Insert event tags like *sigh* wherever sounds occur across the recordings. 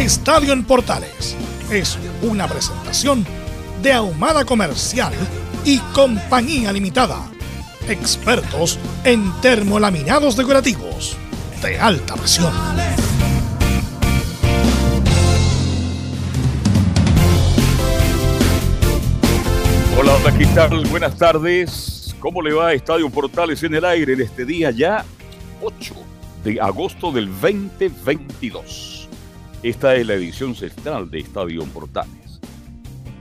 Estadio en Portales es una presentación de Ahumada Comercial y Compañía Limitada. Expertos en termolaminados decorativos de alta presión. Hola, hola, ¿qué tal? Buenas tardes. ¿Cómo le va Estadio Portales en el aire en este día ya 8 de agosto del 2022? Esta es la edición central de Estadio Portales.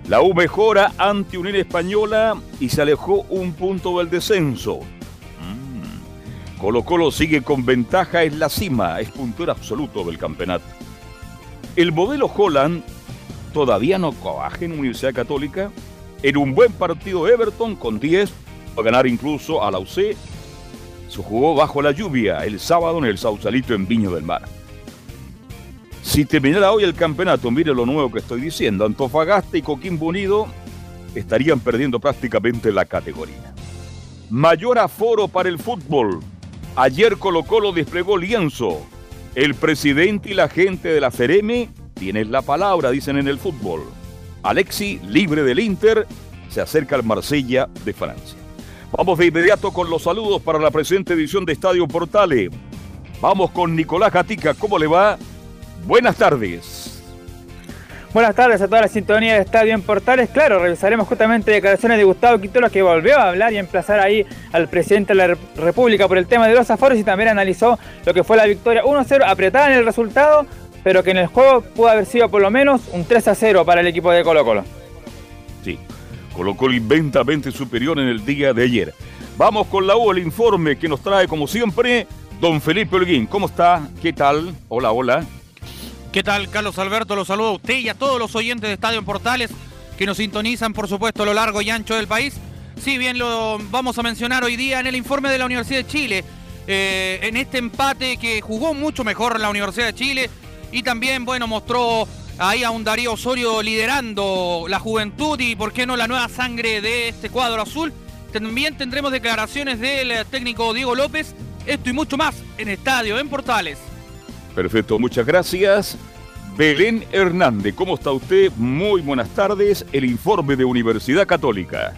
La U mejora ante Unión Española y se alejó un punto del descenso. Mm. Colo Colo sigue con ventaja en la cima, es puntero absoluto del campeonato. El modelo Holland todavía no coaje en Universidad Católica. En un buen partido Everton con 10, a ganar incluso a la UC, se jugó bajo la lluvia el sábado en el Sausalito en Viño del Mar. Si terminara hoy el campeonato, mire lo nuevo que estoy diciendo, Antofagasta y Coquimbo Unido estarían perdiendo prácticamente la categoría. Mayor aforo para el fútbol. Ayer Colo Colo desplegó lienzo. El presidente y la gente de la Cereme tienen la palabra, dicen en el fútbol. Alexi, libre del Inter, se acerca al Marsella de Francia. Vamos de inmediato con los saludos para la presente edición de Estadio Portale. Vamos con Nicolás Gatica, ¿cómo le va? Buenas tardes. Buenas tardes a toda la sintonía de Estadio en Portales. Claro, revisaremos justamente declaraciones de Gustavo Quintero que volvió a hablar y emplazar ahí al presidente de la República por el tema de los aforos y también analizó lo que fue la victoria 1-0 apretada en el resultado, pero que en el juego pudo haber sido por lo menos un 3-0 para el equipo de Colo Colo. Sí, Colo Colo inventamente superior en el día de ayer. Vamos con la U, el informe que nos trae como siempre don Felipe Holguín. ¿Cómo está? ¿Qué tal? Hola, hola. ¿Qué tal, Carlos Alberto? Los saludo a usted y a todos los oyentes de Estadio en Portales que nos sintonizan, por supuesto, a lo largo y ancho del país. Sí, bien lo vamos a mencionar hoy día en el informe de la Universidad de Chile, eh, en este empate que jugó mucho mejor la Universidad de Chile y también, bueno, mostró ahí a un Darío Osorio liderando la juventud y, ¿por qué no, la nueva sangre de este cuadro azul? También tendremos declaraciones del técnico Diego López, esto y mucho más en Estadio en Portales. Perfecto, muchas gracias. Belén Hernández, ¿cómo está usted? Muy buenas tardes. El informe de Universidad Católica.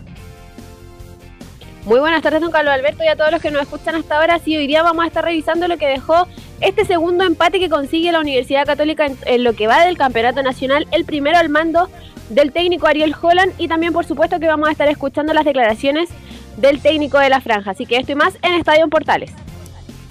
Muy buenas tardes, don Carlos Alberto, y a todos los que nos escuchan hasta ahora. Sí, hoy día vamos a estar revisando lo que dejó este segundo empate que consigue la Universidad Católica en, lo que va del Campeonato Nacional, el primero al mando del técnico Ariel Holland, y también, por supuesto, que vamos a estar escuchando las declaraciones del técnico de la franja. Así que esto y más en Estadio Portales.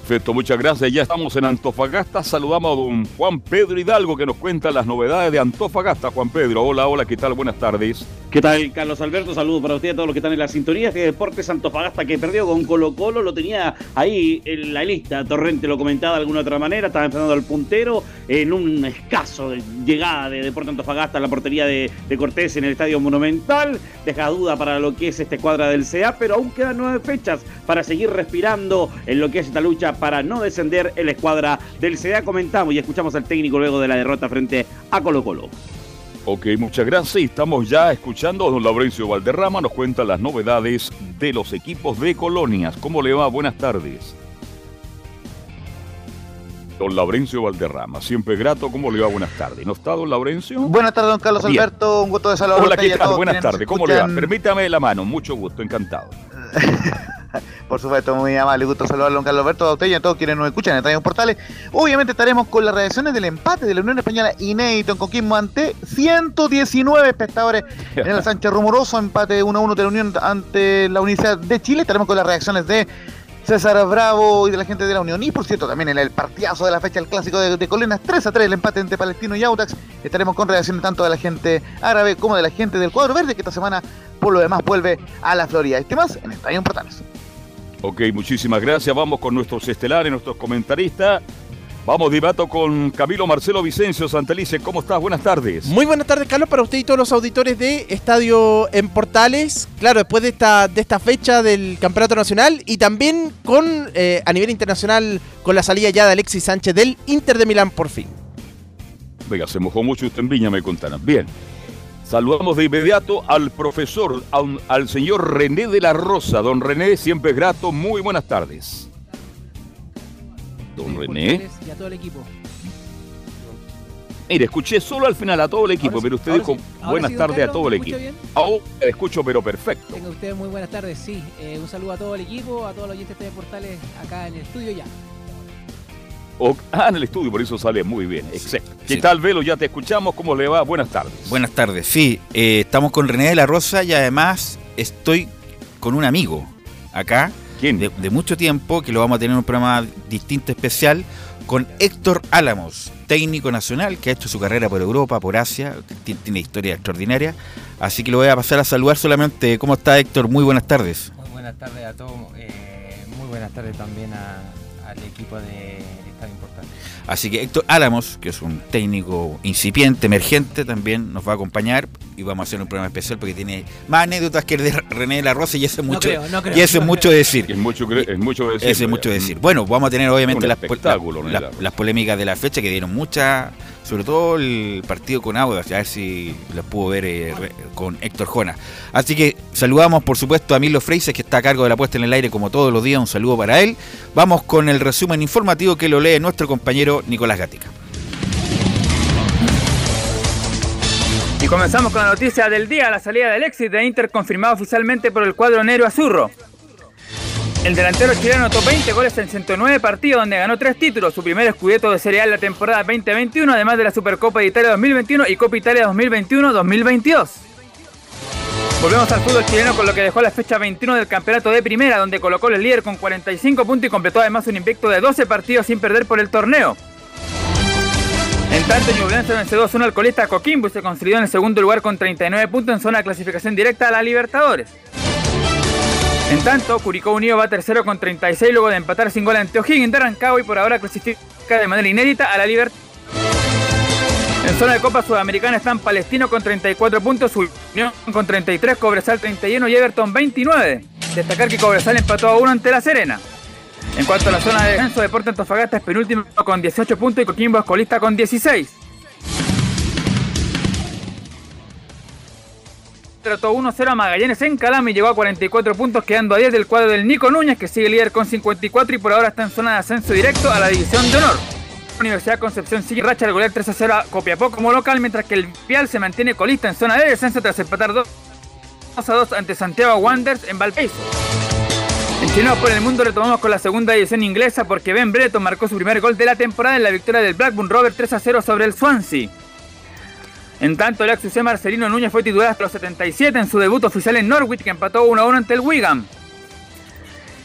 Perfecto, muchas gracias. Ya estamos en Antofagasta. Saludamos a don Juan Pedro Hidalgo que nos cuenta las novedades de Antofagasta. Juan Pedro, hola, hola, ¿qué tal? Buenas tardes. ¿Qué tal, Carlos Alberto? Saludos para usted y a todos los que están en la sintonía. Que Deportes Antofagasta que perdió con Colo Colo lo tenía ahí en la lista. Torrente lo comentaba de alguna otra manera. Estaba enfrentando al puntero en un escaso llegada de Deportes Antofagasta a la portería de, de, Cortés en el Estadio Monumental. Deja duda para lo que es esta escuadra del CA, pero aún quedan nueve fechas para seguir respirando en lo que es esta lucha para no descender el escuadra del CDA. Comentamos y escuchamos al técnico luego de la derrota frente a Colo Colo. Ok, muchas gracias. Estamos ya escuchando a don Laurencio Valderrama. Nos cuenta las novedades de los equipos de colonias. ¿Cómo le va? Buenas tardes. Don Laurencio Valderrama, siempre grato. ¿Cómo le va? Buenas tardes. ¿No está don Laurencio? Buenas tardes, don Carlos Bien. Alberto. Un gusto de saludar Hola, ¿qué tal? Buenas tardes. ¿Cómo le va? Permítame la mano. Mucho gusto, encantado. *laughs* Por supuesto, muy amable, gusto saludarlo don Carlos Alberto, a usted y a todos quienes nos escuchan en Estadio Portales. Obviamente estaremos con las reacciones del empate de la Unión Española inédito en Coquimbo ante 119 espectadores en el *laughs* Sánchez Rumoroso, empate 1-1 de la Unión ante la Universidad de Chile. Estaremos con las reacciones de César Bravo y de la gente de la Unión. Y por cierto, también en el partidazo de la fecha, el clásico de, Colinas 3 a 3, el empate entre Palestino y Autax. Estaremos con reacciones tanto de la gente árabe como de la gente del cuadro verde, que esta semana, por lo demás, vuelve a la Florida. Este más en Estadio Portales. Ok, muchísimas gracias. Vamos con nuestros estelares, nuestros comentaristas. Vamos de vato con Camilo Marcelo Vicencio Santelice. ¿Cómo estás? Buenas tardes. Muy buenas tardes, Carlos, para usted y todos los auditores de Estadio en Portales. Claro, después de esta, de esta fecha del Campeonato Nacional y también con eh, a nivel internacional con la salida ya de Alexis Sánchez del Inter de Milán por fin. Venga, se mojó mucho usted en Viña, me contaron. Bien. Saludamos de inmediato al profesor, al, al señor René de la Rosa. Don René, siempre grato. Muy buenas tardes. Don René. Y a todo el equipo. Mire, escuché solo al final a todo el equipo, Ahora pero usted dijo sí. Buenas sí, tardes a todo el ¿me equipo. bien? Ahora escucho, pero perfecto. Tengan ustedes muy buenas tardes, sí. Eh, un saludo a todo el equipo, a todos los oyentes de Portales acá en el estudio ya. O- ah, en el estudio, por eso sale muy bien. Excelente. ¿Qué Sí. tal, Velo? Ya te escuchamos. ¿Cómo le va? Buenas tardes. Buenas tardes, sí, eh, estamos con René de la Rosa y además estoy con un amigo acá ¿Quién? de, de mucho tiempo que lo vamos a tener en un programa distinto especial con Héctor Álamos, técnico nacional que ha hecho su carrera por Europa, por Asia, ti- tiene historia extraordinaria, así que lo voy a pasar a saludar solamente. ¿Cómo está Héctor? Muy buenas tardes. Muy buenas tardes a todos, eh, muy buenas tardes también a- al equipo de Estadio Importante. Así que Héctor Álamos, que es un técnico incipiente, emergente, también nos va a acompañar y vamos a hacer un programa especial porque tiene más anécdotas que el de René de la Rosa y eso es No mucho, creo, no creo. y eso es mucho decir. Es mucho, cre- es mucho decir. Eso es mucho decir. Bueno, vamos a tener obviamente las, po- espectáculo, la- ¿no? la- Claro. las polémicas de la fecha que dieron muchas, sobre todo el partido con Audax, a ver si las pudo ver eh, con Héctor Jona. Así que saludamos por supuesto a Milo Freises que está a cargo de la puesta en el aire como todos los días, un saludo para él. Vamos con el resumen informativo que lo lee nuestro compañero Nicolás Gatica. Y comenzamos con la noticia del día, la salida del éxito de Inter confirmada oficialmente por el cuadro negro azurro. El delantero chileno anotó 20 goles en 109 partidos donde ganó 3 títulos, su primer escudeto de Serie A en la temporada 2021, además de la Supercopa de Italia 2021 y Copa Italia 2021-2022. Volvemos al fútbol chileno con lo que dejó la fecha 21 del campeonato de primera, donde colocó el líder con 45 puntos y completó además un invicto de 12 partidos sin perder por el torneo. En tanto, Ñublense venció 2-1 al colista Coquimbo y se consolidó en el segundo lugar con 39 puntos en zona de clasificación directa a la Libertadores. En tanto, Curicó Unido va tercero con 36 luego de empatar sin gol ante O'Higgins de Rancagua y por ahora clasifica de manera inédita a la Libertadores. En zona de Copa Sudamericana están Palestino con 34 puntos, Unión con 33, Cobresal 31 y Everton 29. Destacar que Cobresal empató a 1 ante La Serena. En cuanto a la zona de descenso, Deportes Antofagasta es penúltimo con 18 puntos y Coquimbo es colista con 16. Trató 1-0 a Magallanes en Calama y llegó a 44 puntos, quedando a 10 del cuadro del Nico Núñez, que sigue líder con 54 y por ahora está en zona de ascenso directo a la División de Honor. Universidad Concepción sigue racha al golear 3-0 a Copiapó como local, mientras que el Pial se mantiene colista en zona de descenso tras empatar 2-2 ante Santiago Wanderers en Valparaíso. En por el Mundo retomamos con la segunda división inglesa porque Ben Brereton marcó su primer gol de la temporada en la victoria del Blackburn Rovers 3 a 0 sobre el Swansea. En tanto, el ex UC Marcelino Núñez fue titular hasta los 77 en su debut oficial en Norwich que empató 1 a 1 ante el Wigan.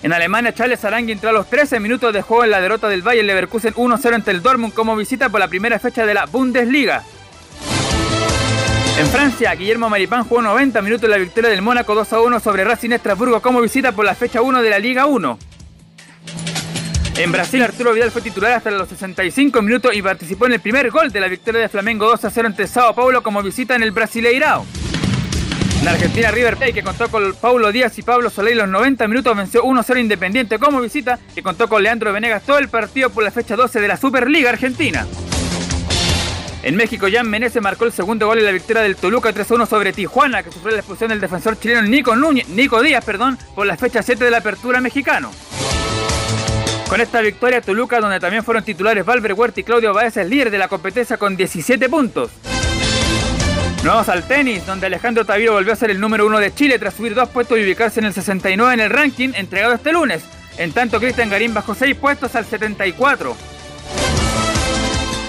En Alemania, Charles Arangui entró a los 13 minutos de juego en la derrota del Bayern Leverkusen 1-0 ante el Dortmund como visita por la primera fecha de la Bundesliga. En Francia, Guillermo Maripán jugó 90 minutos en la victoria del Mónaco 2 a 1 sobre Racing Estrasburgo como visita por la fecha 1 de la Liga 1. En Brasil, Arturo Vidal fue titular hasta los 65 minutos y participó en el primer gol de la victoria de Flamengo 2 a 0 ante Sao Paulo como visita en el Brasileirao. En Argentina, River Plate, que contó con Paulo Díaz y Pablo Soler los 90 minutos, venció 1-0 Independiente como visita, que contó con Leandro Venegas todo el partido por la fecha 12 de la Superliga Argentina. En México, Jan Menezes marcó el segundo gol en la victoria del Toluca 3-1 sobre Tijuana, que sufrió la expulsión del defensor chileno Nico, Núñez, Díaz por la fecha 7 de la apertura mexicano. Con esta victoria, Toluca, donde también fueron titulares Valver Huerta y Claudio Baez, es líder de la competencia con 17 puntos. Vamos al tenis, donde Alejandro Taviro volvió a ser el número uno de Chile tras subir dos puestos y ubicarse en el 69 en el ranking entregado este lunes. En tanto, Cristian Garín bajó seis puestos al 74.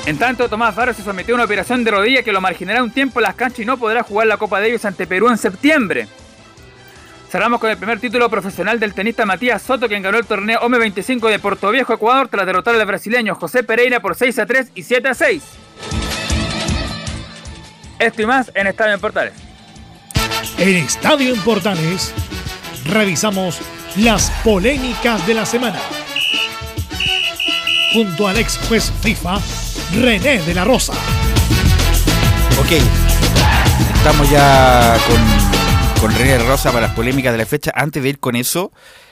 En tanto, Tomás Varo se sometió a una operación de rodilla que lo marginará un tiempo en las canchas y no podrá jugar la Copa Davis ante Perú en septiembre. Cerramos con el primer título profesional del tenista Matías Soto, quien ganó el torneo OME 25 de Puerto Viejo, Ecuador, tras derrotar al brasileño José Pereira por 6 a 3 y 7 a 6. Esto y más en Estadio en Portales. En Estadio en Portales revisamos las polémicas de la semana. Junto al ex juez FIFA, René de la Rosa. Ok, estamos ya con, con René de la Rosa para las polémicas de la fecha. Antes de ir con eso,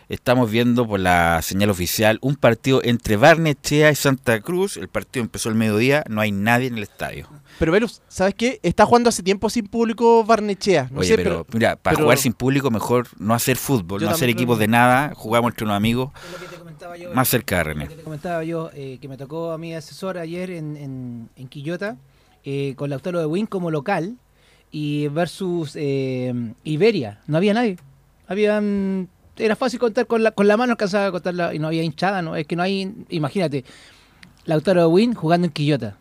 estamos viendo por la señal oficial un partido entre Barnechea y Santa Cruz. El partido empezó el mediodía, no hay nadie en el estadio. Pero Velus, ¿sabes qué? Está jugando hace tiempo sin público Barnechea. No Oye, sé, pero, pero, mira, para pero- jugar sin público mejor no hacer fútbol, Yo no hacer equipos de nada, jugamos entre unos amigos. Yo, Más cerca de René. lo que te comentaba yo, eh, que me tocó a mi asesor ayer en, en, en Quillota, eh, con Lautaro de Win como local, y versus eh, Iberia. No había nadie. Habían, era fácil contar con la, con la mano, alcanzaba contarla, y no había hinchada, ¿no? Es que no hay, imagínate, Lautaro Win jugando en Quillota.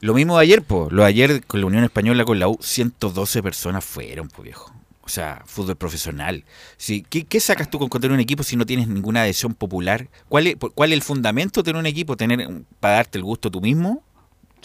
Lo mismo de ayer, pues. Lo de ayer con la Unión Española, con la U, 112 personas fueron, pues viejo. O sea, fútbol profesional. Sí, ¿qué, qué sacas tú con tener un equipo si no tienes ninguna adhesión popular? ¿Cuál es, ¿Cuál es el fundamento de tener un equipo? tener ¿Para darte el gusto tú mismo?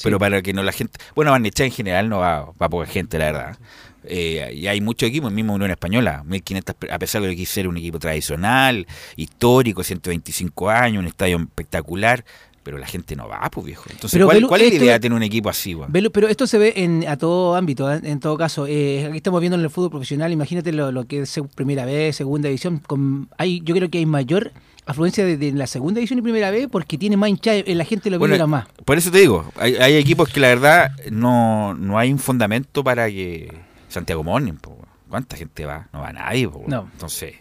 Pero para que no la gente... Bueno, Barnechea en general no va, va poca gente, la verdad. Eh, y hay muchos equipos, mismo Unión Española, 1500, pe- a pesar de que quise ser un equipo tradicional, histórico, 125 años, un estadio espectacular, pero la gente no va, pues viejo. Entonces, Pero, ¿cuál, Belu, cuál es la idea de tener un equipo así? Velo, pero esto se ve en, a todo ámbito, ¿eh? en todo caso. Eh, aquí estamos viendo en el fútbol profesional, imagínate lo, lo que es primera vez, segunda división. Con, hay, yo creo que hay mayor afluencia de, de la segunda división y primera vez porque tiene más hinchada, eh, la gente lo Bueno, más. Por eso te digo, hay, hay equipos que la verdad no, no hay un fundamento para que Santiago Morning, po. ¿cuánta gente va? No va nadie, po. No. entonces.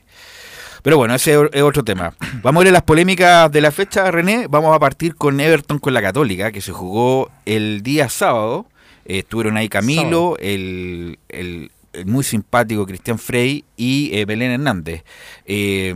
Pero bueno, ese es otro tema. Vamos a ver las polémicas de la fecha, René. Vamos a partir con Everton con la Católica, que se jugó el día sábado. Eh, estuvieron ahí Camilo, el, el- el muy simpático Cristian Frey y eh, Belén Hernández. Eh,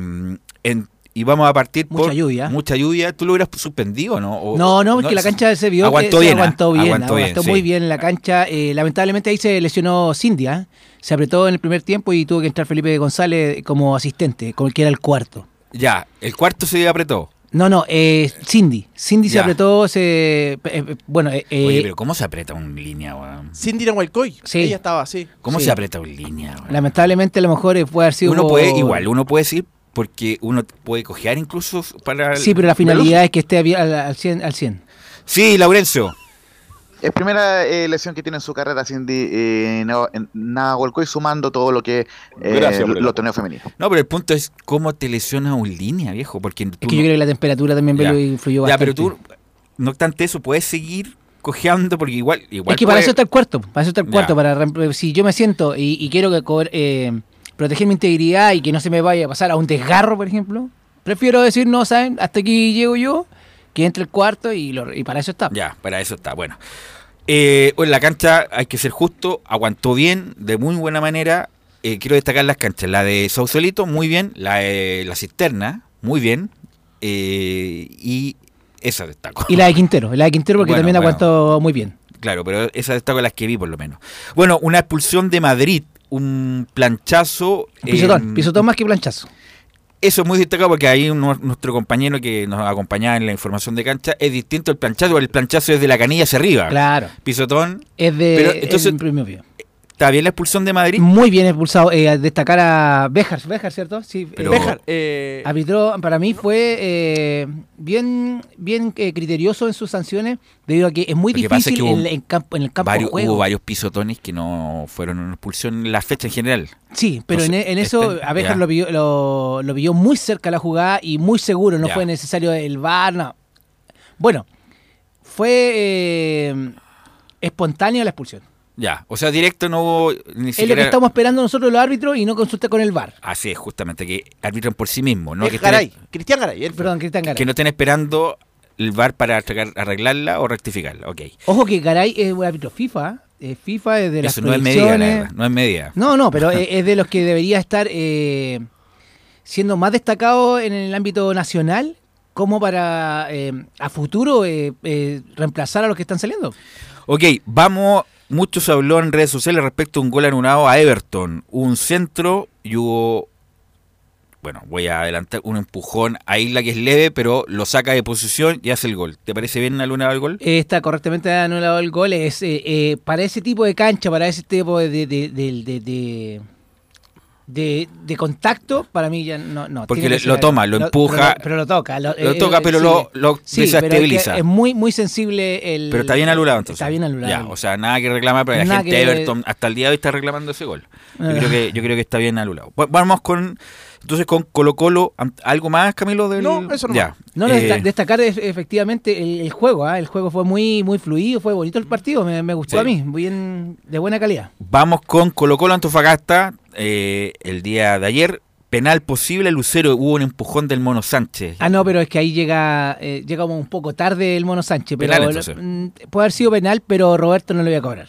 en- y vamos a partir Mucha por lluvia. mucha lluvia. ¿Tú lo hubieras suspendido o no? O- No, no, porque la cancha se vio aguantó que bien, se aguantó bien, aguantó aguantó, bien, muy sí. bien en la cancha. Eh, lamentablemente ahí se lesionó Cindy, ¿ah? se apretó en el primer tiempo y tuvo que entrar Felipe González como asistente, como que era el cuarto. Ya, el cuarto se apretó. No, no, eh, Cindy. Cindy se apretó, se... eh, eh, bueno, eh, Oye, eh, pero ¿cómo se aprieta un línea, weón? Cindy Nahualcoy. Sí. Ella estaba así. ¿Cómo Sí. se aprieta un línea, weón? lamentablemente a lo mejor puede haber sido... Uno puede, igual, uno puede decir, porque uno puede cojear incluso para... Sí, pero la finalidad es que esté al, al 100. Al 100. Sí, Laurencio. Es primera eh, lesión que tiene en su carrera Cindy eh, Na- en Nahualcoy, sumando todo lo que eh, Gracias, los torneos femeninos. No, pero el punto es cómo te lesiona un línea, viejo, porque tú Es que no- yo creo que la temperatura también Ya. Influyó Ya, bastante. pero tú, no obstante eso, puedes seguir cojeando porque igual... igual es que para puede- eso está el cuarto, para eso está el Ya. cuarto, para si yo me siento y, y quiero que co- eh, proteger mi integridad y que no se me vaya a pasar a un desgarro, por ejemplo, prefiero decir, no, ¿saben? Hasta aquí llego yo, que entre el cuarto y, lo- y para eso está. Ya, para eso está. Bueno, eh, bueno, la cancha, hay que ser justo, aguantó bien, de muy buena manera. Eh, quiero destacar las canchas. La de Sausalito, muy bien. La de la cisterna, muy bien. Eh, y esa destaco. Y la de Quintero, la de Quintero porque Bueno, también bueno. aguantó muy bien. Claro, pero esa destaco las que vi por lo menos. Bueno, una expulsión de Madrid, un planchazo. Pisotón, eh, pisotón más que planchazo. Eso es muy destacado porque ahí nuestro compañero que nos acompañaba en la información de cancha es distinto el planchazo, porque el planchazo es de la canilla hacia arriba. Claro, Pisotón. es de Pero, es entonces-. ¿Está bien la expulsión de Madrid? Muy bien expulsado. Eh, destacar a Bejar, Bejar, ¿cierto? Sí, Pero- eh, Béjar, eh, Arbitró, para mí fue eh, bien, bien eh, criterioso en sus sanciones, debido a que es muy pasa es difícil que hubo en, en campo, en el campo varios, de juego. hubo varios pisotones que no fueron una expulsión en la fecha en general. Sí, pero en, Entonces, en eso este- a lo pilló, lo, lo pilló muy cerca la jugada y muy seguro, no Ya. fue necesario el VAR, no. Bueno, fue eh, espontánea la expulsión. Ya, o sea, directo no hubo ni Es lo siquiera... que estamos esperando nosotros los árbitros y no consulta con el VAR. Así es, justamente, que arbitran por sí mismos, ¿no? es Que, estén- Garay, Cristian Garay. Perdón, Cristian Garay. que no estén esperando el VAR para arreglar- arreglarla o rectificarla. Ok. Ojo que Garay es un árbitro FIFA, eh, FIFA, es de las Eso no es medida, la verdad, no es medida. No, no, pero *laughs* es, es de los que debería estar eh, siendo más destacado en el ámbito nacional como para eh, a futuro eh, eh, reemplazar a los que están saliendo. Ok, vamos. Mucho se habló en redes sociales respecto a un gol anulado a Everton. Un centro y hubo. Bueno, voy a adelantar un empujón a Isla que es leve, pero lo saca de posición y hace el gol. ¿Te parece bien anulado el gol? Eh, Está correctamente anulado el gol. Es eh, eh, para ese tipo de cancha, para ese tipo de, de, de, de- de- de- contacto, para mí ya no. no Porque le- lo toma, lo empuja. Pero, pero lo toca. Lo, Lo toca, pero lo- lo sí, pero es que desestabiliza. Es, muy, muy sensible el. Pero está bien anulado entonces. Está bien anulado. Ya, o sea, nada que reclamar, pero la gente de que- Everton hasta el día de hoy está reclamando ese gol. Yo, Ah. creo que, yo creo que está bien anulado. Vamos con. Entonces con Colo Colo, ¿algo más, Camilo? Del... No, eso no Ya. No, no, Eh, desta- destacar es- efectivamente el, el juego, ¿ah? el juego fue muy muy fluido, fue bonito el partido, me, me gustó Sí. a mí, bien de buena calidad. Vamos con Colo Colo Antofagasta. eh, el día de ayer, penal posible, Lucero, hubo un empujón del Mono Sánchez. Ah, no, pero es que ahí llega eh, llega como un poco tarde el Mono Sánchez, pero Penal, entonces. mm, puede haber sido penal, pero Roberto no lo voy a cobrar.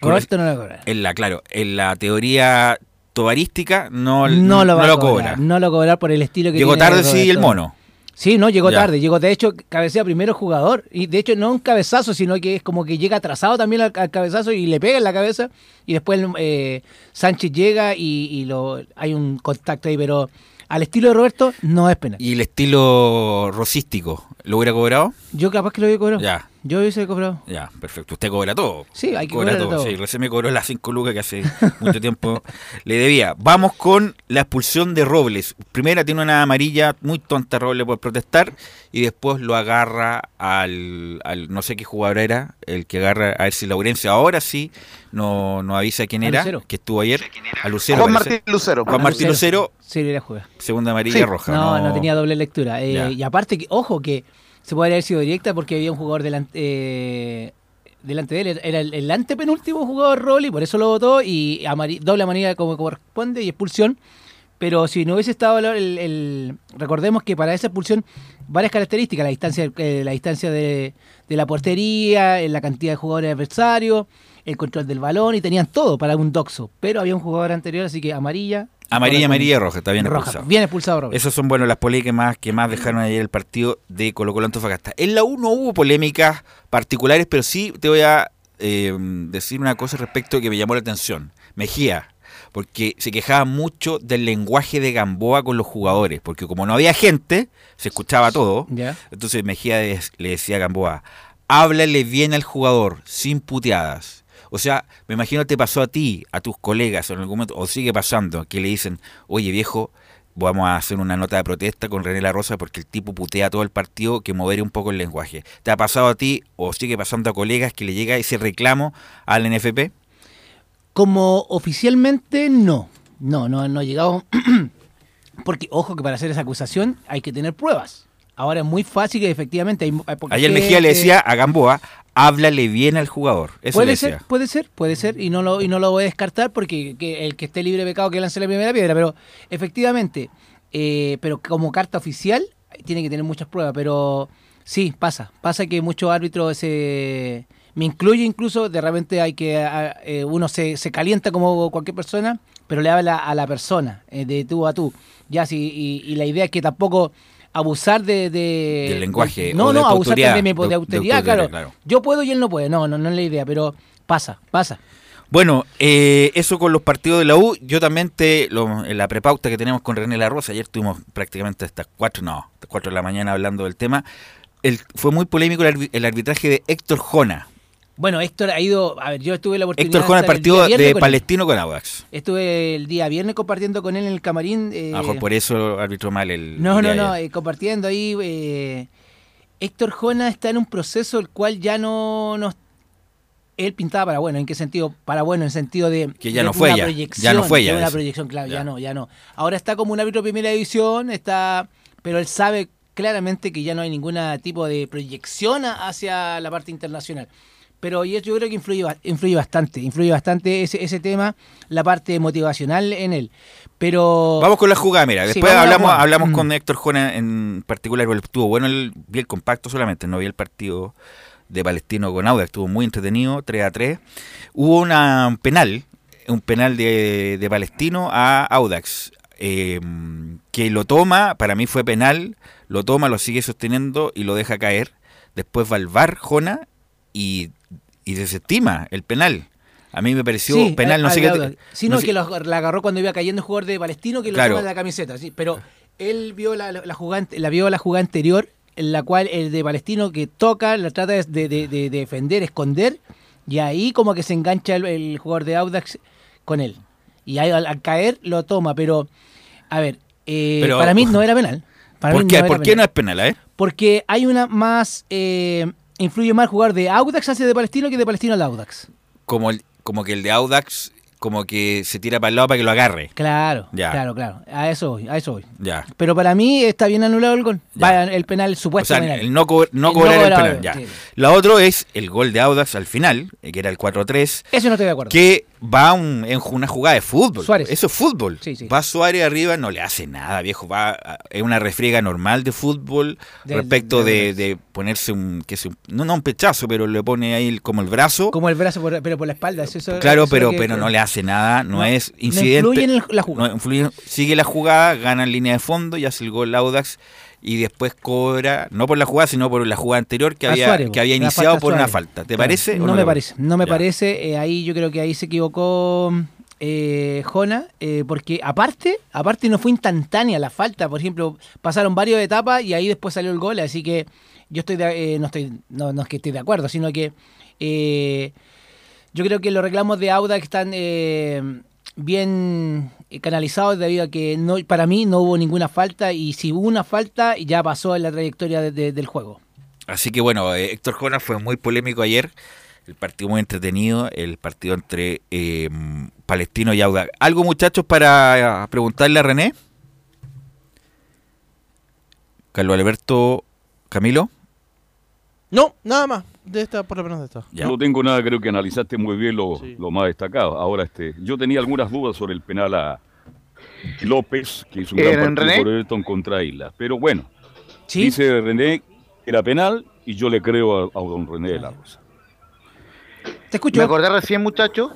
Roberto no lo va a cobrar. En la, claro, en la teoría tobarística no, No lo va a lo cobra. no lo cobrar por el estilo que Llegó tiene tarde, sí, el mono. Sí, no, llegó Ya. tarde. Llegó, de hecho, cabecea primero jugador. Y de hecho, no un cabezazo, sino que es como que llega atrasado también al, al cabezazo y le pega en la cabeza. Y después eh, Sánchez llega y, y lo, hay un contacto ahí. Pero al estilo de Roberto, no es penal. Y el estilo rosístico, ¿lo hubiera cobrado? Yo capaz que lo hubiera cobrado. Ya. Yo hubiese cobrado. Ya, perfecto. Usted cobra todo. Sí, hay que Cobra cobrar todo. Sí, recién me cobró las 5 lucas que hace mucho tiempo *laughs* le debía. Vamos con la expulsión de Robles. Primera tiene una amarilla muy tonta Robles por protestar y después lo agarra al, al- no sé qué jugador era, el que agarra a ver si Laurencio ahora sí no, no avisa quién era, Lucero. que estuvo ayer, a Lucero. Juan parece. Martín Lucero. Juan Martín Lucero, Sí, le juega. segunda amarilla Sí. roja. No, no, tenía doble lectura. Eh, y aparte, que, ojo, que se podría haber sido directa porque había un jugador delante, eh, delante de él. Era el, antepenúltimo jugador Rolly, por eso lo votó. Y amari- doble amarilla como corresponde y expulsión. Pero si no hubiese estado el- recordemos que para esa expulsión varias características, la distancia, eh, la distancia de, de la portería, eh, la cantidad de jugadores adversarios, el control del balón y tenían todo para un doxo. Pero había un jugador anterior, así que amarilla. Amarilla, amarilla, roja, está bien roja. expulsado. Bien expulsado Robles. Esas son bueno las polémicas más que más dejaron ayer el partido de Colo Colo Antofagasta. En la U no hubo polémicas particulares, pero sí te voy a eh, decir una cosa respecto que me llamó la atención. Mejía, porque se quejaba mucho del lenguaje de Gamboa con los jugadores, porque como no había gente, se escuchaba todo. Ya. Entonces Mejía le decía a Gamboa, háblale bien al jugador, sin puteadas. O sea, me imagino te pasó a ti, a tus colegas en algún momento, o sigue pasando, que le dicen, oye viejo, vamos a hacer una nota de protesta con René La Rosa porque el tipo putea todo el partido, que mover un poco el lenguaje. ¿Te ha pasado a ti o sigue pasando a colegas que le llega ese reclamo al NFP? Como oficialmente no. No, no, no ha llegado. *clears throat* Porque, ojo, que para hacer esa acusación hay que tener pruebas. Ahora es muy fácil que efectivamente hay. poca Ayer Mejía le gente. decía a Gamboa, háblale bien al jugador. Eso Puede ser, puede ser, puede ser, y no lo, y no lo voy a descartar porque que el que esté libre de pecado que lance la primera piedra, pero efectivamente, eh, pero como carta oficial tiene que tener muchas pruebas, pero sí, pasa, pasa que muchos árbitros se me incluye incluso, de repente hay que, a- eh, uno se, se calienta como cualquier persona, pero le habla a la persona, eh, de tú a tú, ya sí, y, y la idea es que tampoco abusar de, de- Del lenguaje no, o de no, abusar de, mi- de- de de autoridad, claro. claro. Yo puedo y él no puede. No, no, no es la idea, pero pasa, pasa. Bueno, eh, eso con los partidos de la U. Yo también te, lo- en la prepauta que tenemos con René La Rosa, ayer estuvimos prácticamente hasta 4, no, hasta 4 de la mañana hablando del tema. El- fue muy polémico el arbitraje de Héctor Jona. Bueno, Héctor ha ido. A ver, yo estuve la oportunidad. Héctor Jona, el partido de con. Palestino con Audax. Estuve el día viernes compartiendo con él en el camarín. eh, A mejor por eso arbitró mal el. No, no, no, eh, compartiendo ahí. eh, Héctor Jona está en un proceso el cual ya no nos. Él pintaba para bueno, ¿en qué sentido? Para bueno, en sentido de. Que ya de no fue una ya, proyección, ya no fue ya Una proyección, claro, ya. Ya. no, ya no. Ahora está como un árbitro de primera división, está. Pero él sabe claramente que ya no hay ningún tipo de proyección hacia la parte internacional. Pero yo, creo que influye, influye bastante, influye bastante ese, ese tema, la parte motivacional en él. Pero. Vamos con la jugada, mira. Después hablamos, hablamos Mm. con Héctor Jona en particular, estuvo bueno, el, vi el compacto solamente, no vi el partido de Palestino con Audax. Estuvo muy entretenido, 3 a 3. Hubo una, un penal, un penal de, de Palestino a Audax, eh, que lo toma, para mí fue penal, lo toma, lo sigue sosteniendo y lo deja caer. Después va al VAR, Jona, y, y desestima el penal. A mí me pareció Sí, penal, no al- sé qué. Sí, no, no sé- que lo- la agarró cuando iba cayendo el jugador de Palestino que lo Claro. toma de la camiseta, sí, pero él vio la, la jugada, ante- la vio la jugada anterior en la cual el de Palestino que toca, la trata de, de- de- de defender, esconder y ahí como que se engancha el, el jugador de Audax con él. Y ahí al, al caer lo toma, pero a ver, eh, Pero- para mí *laughs* no era penal. Para ¿Por mí qué, no ¿por qué no es penal, eh? Porque hay una más eh, influye más el jugador de Audax hacia de Palestino que de Palestino al Audax. Como, el, como que el de Audax, como que se tira para el lado para que lo agarre. Claro, Ya. claro, claro. A eso voy, a eso voy. Ya. Pero para mí está bien anulado el gol. Va, el penal, el O supuesto sea, penal. el no, co- no El cobrar el penal. Ya. sí. La otro es el gol de Audax al final, eh, que era el 4-3, Eso no estoy de acuerdo. que va un- en una jugada de fútbol. Suárez. Eso es fútbol. Sí, sí. Va Suárez arriba, no le hace nada, viejo. Va es una refriega normal de fútbol respecto de, de ponerse un, que un- no, no un pechazo, pero le pone ahí como el brazo. Como el brazo, por- pero por la espalda. eso- Claro, eso pero, que- pero no le hace nada, no, No, es no incidente. influye en el- la jugada. no influye- sigue la jugada, gana en línea de fondo y hace el gol Audax y después cobra, no por la jugada, sino por la jugada anterior que había, Suárez, que había la iniciado por una falta. ¿Te Claro. parece? No, me parece, no me Ya. parece. eh, ahí yo creo que ahí se equivocó eh, Jona, eh, porque aparte, aparte no fue instantánea la falta. Por ejemplo, pasaron varias etapas y ahí después salió el gol, así que yo estoy de- eh, no estoy, no, no es que esté de acuerdo, sino que eh, yo creo que los reclamos de Auda que están eh, bien eh, canalizados debido a que no, para mí no hubo ninguna falta y si hubo una falta ya pasó en la trayectoria de- de- del juego. Así que bueno, eh, Héctor Jonas fue muy polémico ayer. El partido muy entretenido, el partido entre eh, Palestino y Audax. ¿Algo muchachos para preguntarle a René? Carlos Alberto Camilo. No, nada más. De esta, por lo menos de esta. Ya. No tengo nada, creo que analizaste muy bien lo, Sí. lo más destacado. Ahora, este, yo tenía algunas dudas sobre el penal a López, que hizo un ¿Eh, gran partido René? por Everton contra Isla. Pero bueno, ¿Sí? dice René que era penal y yo le creo a, a don René de la Rosa. Te escucho. Me acordé recién, muchacho.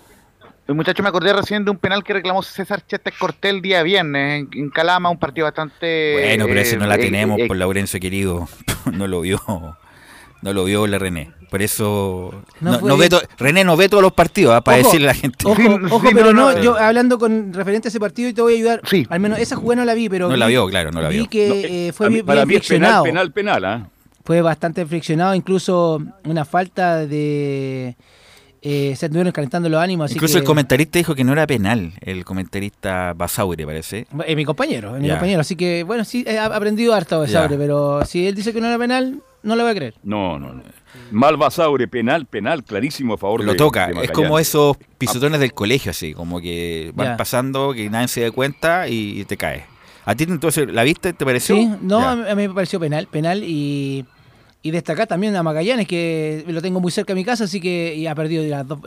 El muchacho me acordé recién de un penal que reclamó César Chete Cortés el día viernes en, en Calama, un partido bastante. Bueno, pero ese no la eh, tenemos eh, por Laurencio querido. *laughs* no lo vio. No lo vio la René. Por eso. No No, fue no ve to- René no ve todos los partidos, ¿ah? para Ojo, decirle a la gente. Ojo, ojo, sí, pero no, no, no, yo hablando con referente a ese partido y te voy a ayudar. Sí. Al menos esa jugada no la vi, pero No vi, la vio, claro, no la vi vio. que No, eh, eh, fue bien, para bien mí es penal, friccionado. penal, penal, ¿ah? Fue bastante friccionado, incluso una falta de eh, se estuvieron calentando los ánimos. Así Incluso que- el comentarista dijo que no era penal. El comentarista Basaure, parece. Eh, mi compañero, eh, mi compañero. Así que, bueno, sí, he aprendido harto de Ya. Sabre, pero si él dice que no era penal, no lo voy a creer. No, no, no. Mal Basaure, penal, penal, clarísimo a favor Lo de toca. de es como esos pisotones del colegio, así. Como que van pasando, que nadie se dé cuenta y, te cae. ¿A ti entonces la viste? ¿Te pareció? Sí, no, a mí me pareció penal, penal y, y destacar también a Magallanes, que lo tengo muy cerca de mi casa, así que y ha perdido las, dos-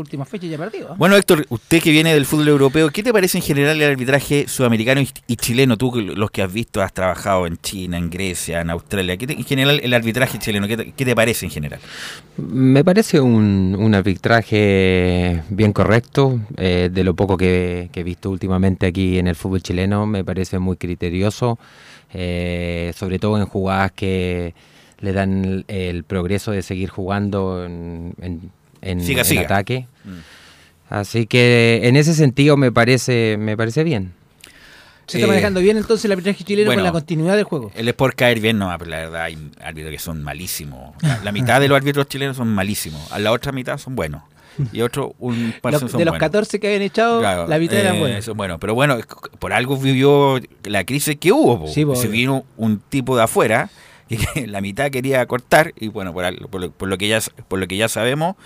últimas fechas y ha perdido. ¿eh? Bueno, Héctor, usted que viene del fútbol europeo, ¿qué te parece en general el arbitraje sudamericano y, y chileno? Tú, los que has visto, has trabajado en China, en Grecia, en Australia. ¿Qué te- en general el arbitraje chileno, ¿qué te, qué te parece en general? Me parece un, un arbitraje bien correcto. eh, de lo poco que, que he visto últimamente aquí en el fútbol chileno, me parece muy criterioso, eh, sobre todo en jugadas que le dan el, el progreso de seguir jugando en, en- en- Siga, en siga. ataque. Mm. Así que en ese sentido me parece, me parece bien. Se está eh, manejando bien entonces el arbitraje chileno bueno. con la continuidad del juego. El es por caer bien, no, pero la verdad hay árbitros que son malísimos. La, la mitad de los árbitros chilenos son malísimos. A la otra mitad son buenos. Y otros, un par Los- son de los buenos. 14 que habían echado, Claro, la mitad eran eh, buenos. son buenos. Pero bueno, por algo vivió la crisis que hubo. po. Sí, po, Se obvio. vino un tipo de afuera *laughs* que la mitad quería cortar y bueno, por, al- por lo, por lo que ya por lo que ya sabemos,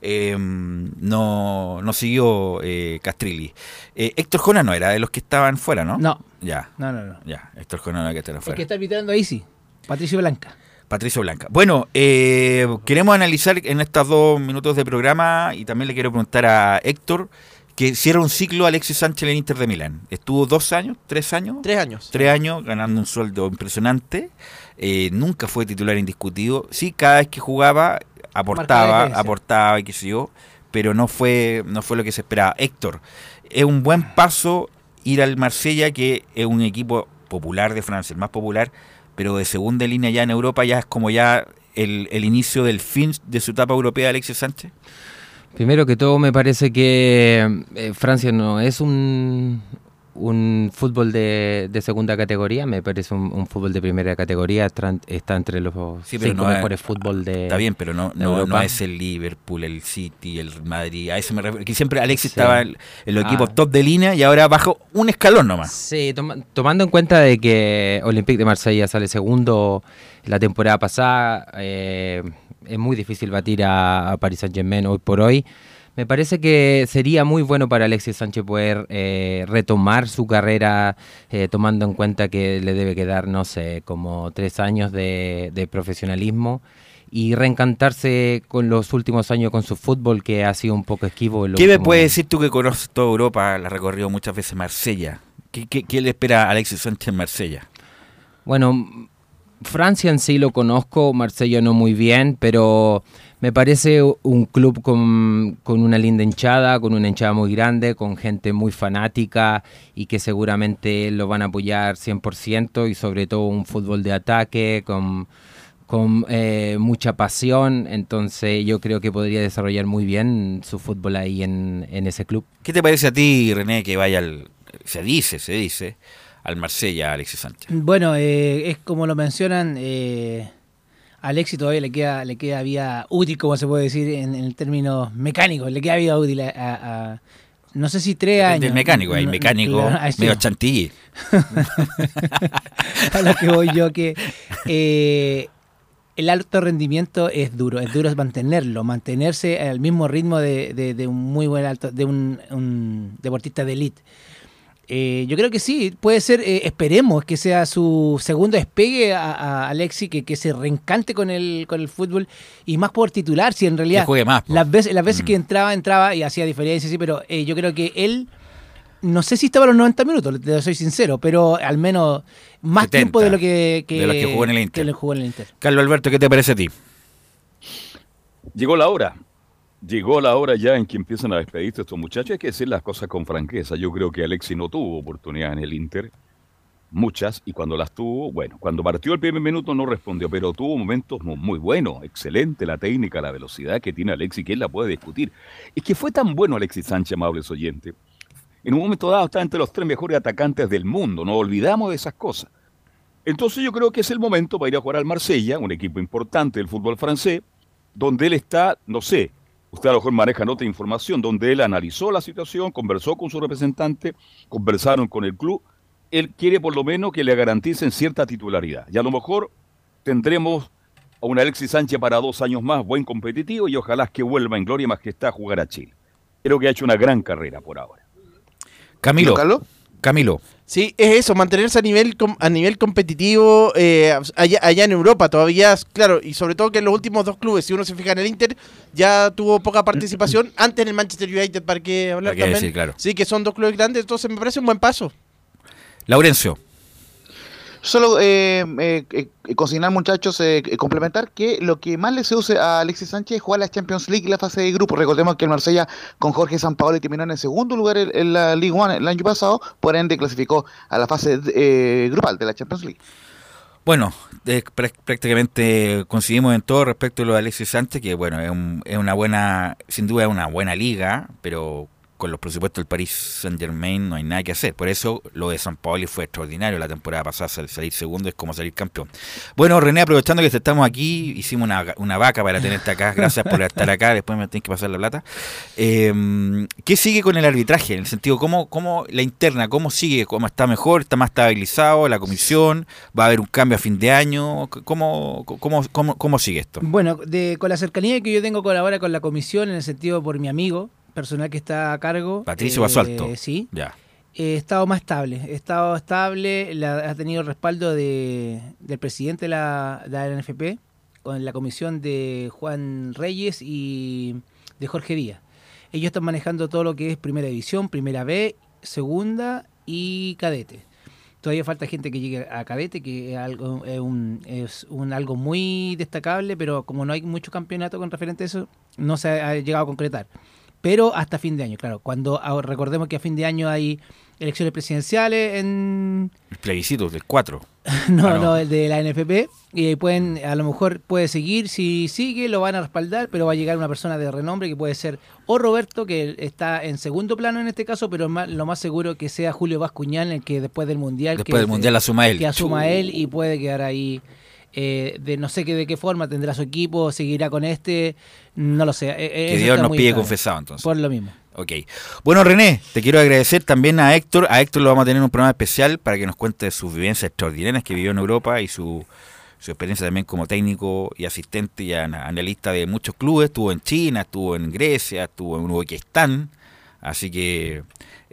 eh, no, no siguió eh, Castrilli. Eh, Héctor Jona no era de los que estaban fuera, ¿no? No, Ya, no, no, no. ya. Héctor Jona no era de los que estaban El fuera. que está arbitrando ahí sí, Patricio Blanca. Patricio Blanca. Bueno, eh, queremos analizar en estos dos minutos de programa y también le quiero preguntar a Héctor que cierra un ciclo Alexis Sánchez en el Inter de Milán. Estuvo dos años, tres años, Tres años. tres años ganando un sueldo impresionante. Eh, nunca fue titular indiscutido. Sí, cada vez que jugaba aportaba, aportaba y qué sé yo, pero no fue, no fue lo que se esperaba. Héctor, es un buen paso ir al Marsella, que es un equipo popular de Francia, el más popular, pero de segunda línea ya en Europa, ya es como ya el, el inicio del fin de su etapa europea, Alexis Sánchez. Primero que todo, me parece que eh, Francia no es un, un fútbol de, de segunda categoría, me parece un, un fútbol de primera categoría, está entre los Sí, cinco no es- mejores fútbol de Está bien, pero no, no, es el Liverpool, el City, el Madrid. A eso me refiero. Que siempre Alexis Sí. estaba en, los Ah. equipos top de línea y ahora bajo un escalón nomás. Sí, toma- tomando en cuenta de que Olympique de Marsella sale segundo la temporada pasada, eh, es muy difícil batir a, a Paris Saint Germain hoy por hoy. Me parece que sería muy bueno para Alexis Sánchez poder eh, retomar su carrera, eh, tomando en cuenta que le debe quedar, no sé, como tres años de, de profesionalismo y reencantarse con los últimos años con su fútbol, que ha sido un poco esquivo. ¿Qué me puedes decir tú que conoces toda Europa, la has recorrido muchas veces Marsella? ¿Qué, qué, qué le espera a Alexis Sánchez en Marsella? Bueno, Francia en sí lo conozco, Marsella no muy bien, pero me parece un club con, con una linda hinchada, con una hinchada muy grande, con gente muy fanática y que seguramente lo van a apoyar 100% y sobre todo un fútbol de ataque con, con eh, mucha pasión, entonces yo creo que podría desarrollar muy bien su fútbol ahí en, en ese club. ¿Qué te parece a ti, René, que vaya al... Se dice, se dice, al Marsella, Alexis Sánchez? Bueno, eh, es como lo mencionan, eh, a Alexis todavía le queda, le queda vida útil, como se puede decir en, en términos mecánicos, le queda vida útil a, a- a- no sé si tres años. del mecánico, hay No, mecánico claro, sí. medio chantilly. *laughs* a lo que voy yo que eh, el alto rendimiento es duro, es duro mantenerlo, mantenerse al mismo ritmo de, de- de un muy buen alto, de un, un deportista de elite. Eh, yo creo que sí, puede ser, eh, esperemos que sea su segundo despegue a, a Alexi, que, que se reencante con el, con el fútbol y más por titular, si en realidad Que juegue más, las veces, las veces Mm. que entraba, entraba y hacía diferencia, sí, pero eh, yo creo que él, no sé si estaba a los 90 minutos, te soy sincero, pero al menos más 70, tiempo de lo que, de lo que jugó en el Inter. que jugó en el Inter. Carlos Alberto, ¿qué te parece a ti? Llegó la hora. Llegó la hora ya en que empiezan a despedirse estos muchachos. Hay que decir las cosas con franqueza. Yo creo que Alexi no tuvo oportunidad en el Inter. Muchas. Y cuando las tuvo, bueno, cuando partió el primer minuto no respondió, pero tuvo momentos mu- muy buenos. Excelente la técnica, la velocidad que tiene Alexi, que él la puede discutir. Es que fue tan bueno Alexis Sánchez, amables oyentes. En un momento dado está entre los tres mejores atacantes del mundo. No olvidamos de esas cosas. Entonces yo creo que es el momento para ir a jugar al Marsella, un equipo importante del fútbol francés, donde él está, no sé, usted a lo mejor maneja nota de información, donde él analizó la situación, conversó con su representante, conversaron con el club. Él quiere por lo menos que le garanticen cierta titularidad. Y a lo mejor tendremos a un Alexis Sánchez para dos años más, buen competitivo, y ojalá que vuelva en gloria y majestad a jugar a Chile. Creo que ha hecho una gran carrera por ahora. Camilo. Camilo. Sí, es eso, mantenerse a nivel a nivel competitivo eh, allá, allá en Europa todavía, claro, y sobre todo que en los últimos dos clubes, si uno se fija en el Inter, ya tuvo poca participación, *clears throat* antes en el Manchester United, para que hablar también. decir, claro. Sí, que son dos clubes grandes, entonces me parece un buen paso. Laurencio. Solo eh, eh, eh, consignar, muchachos, eh, eh, complementar que lo que más le seduce a Alexis Sánchez es jugar la Champions League, la fase de grupo. Recordemos que el Marsella con Jorge Sampaoli terminó en segundo lugar en, la League One el año pasado, por ende clasificó a la fase grupal de la Champions League. Bueno, prá- prácticamente coincidimos en todo respecto a lo de Alexis Sánchez, que bueno, es, un- es una buena, sin duda es una buena liga, pero con los presupuestos del Paris Saint Germain no hay nada que hacer. Por eso lo de San Paoli fue extraordinario la temporada pasada, sal- salir segundo es como salir campeón. Bueno, René, aprovechando que estamos aquí, hicimos una, vaca para tenerte acá. Gracias por estar acá, después me tienes que pasar la plata. Eh, ¿Qué sigue con el arbitraje? En el sentido, ¿cómo, cómo la interna, cómo sigue? ¿Cómo está mejor? ¿Está más estabilizado? ¿La comisión? ¿Va a haber un cambio a fin de año? ¿Cómo, cómo, cómo, cómo sigue esto? Bueno, con la cercanía que yo tengo con ahora con la comisión, en el sentido por mi amigo personal que está a cargo. Patricio eh, Basualto. Sí. Ya. He estado más estable, estado estable, la- ha tenido el respaldo de, del presidente de la, de la NFP, con la comisión de Juan Reyes y de Jorge Díaz. Ellos están manejando todo lo que es primera división, primera B, segunda y cadete. Todavía falta gente que llegue a cadete, que es algo, es un, es un algo muy destacable, pero como no hay mucho campeonato con referente a eso, no se ha llegado a concretar. Pero hasta fin de año, claro. Cuando ah, recordemos que a fin de año hay elecciones presidenciales en El plebiscito del 4. *laughs* no, Ah, no. no, el de la NFP. Y pueden, a lo mejor puede seguir, si sigue lo van a respaldar, pero va a llegar una persona de renombre que puede ser o Roberto, que está en segundo plano en este caso, pero más- lo más seguro que sea Julio Bascuñán, el que después del Mundial... Después que, del Mundial asuma él. Que asuma él y puede quedar ahí, eh, de no sé qué de qué forma tendrá su equipo, seguirá con este, no lo sé. eh, eh, Que Dios nos pide claro. confesado entonces. Por lo mismo. Ok. Bueno, René, te quiero agradecer también a Héctor. A Héctor lo vamos a tener en un programa especial para que nos cuente sus vivencias extraordinarias que vivió en Europa y su, su experiencia también como técnico y asistente y ana- analista de muchos clubes. Estuvo en China, estuvo en Grecia, estuvo en Uzbekistán. Así que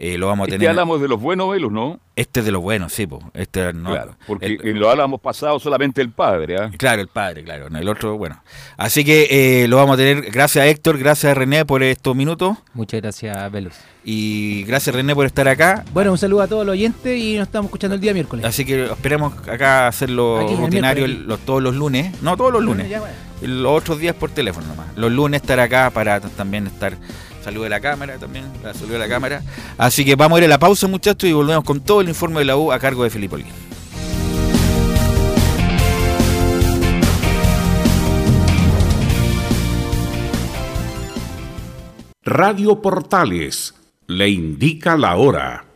eh, lo vamos a Este tener. hablamos de los buenos velos, ¿no? Este es de los buenos, sí, po. Este no. claro, porque el- en lo hablamos pasado solamente el padre, ¿ah? Claro, el padre, claro. El otro, bueno. Así que eh, lo vamos a tener. Gracias, Héctor. Gracias, René, por estos minutos. Muchas gracias, Velus. Y gracias, René, por estar acá. Bueno, un saludo a todos los oyentes y nos estamos escuchando el día miércoles. Así que esperemos acá hacerlo Aquí, rutinario el- los- todos los lunes. No, todos los lunes. Ya, bueno. Los otros días por teléfono nomás. Los lunes estar acá para también estar. Saludo de la cámara también. la Saludo de la cámara. Así que vamos a ir a la pausa, muchachos, y volvemos con todo el informe de la U a cargo de Felipe Olguín. Radio Portales le indica la hora.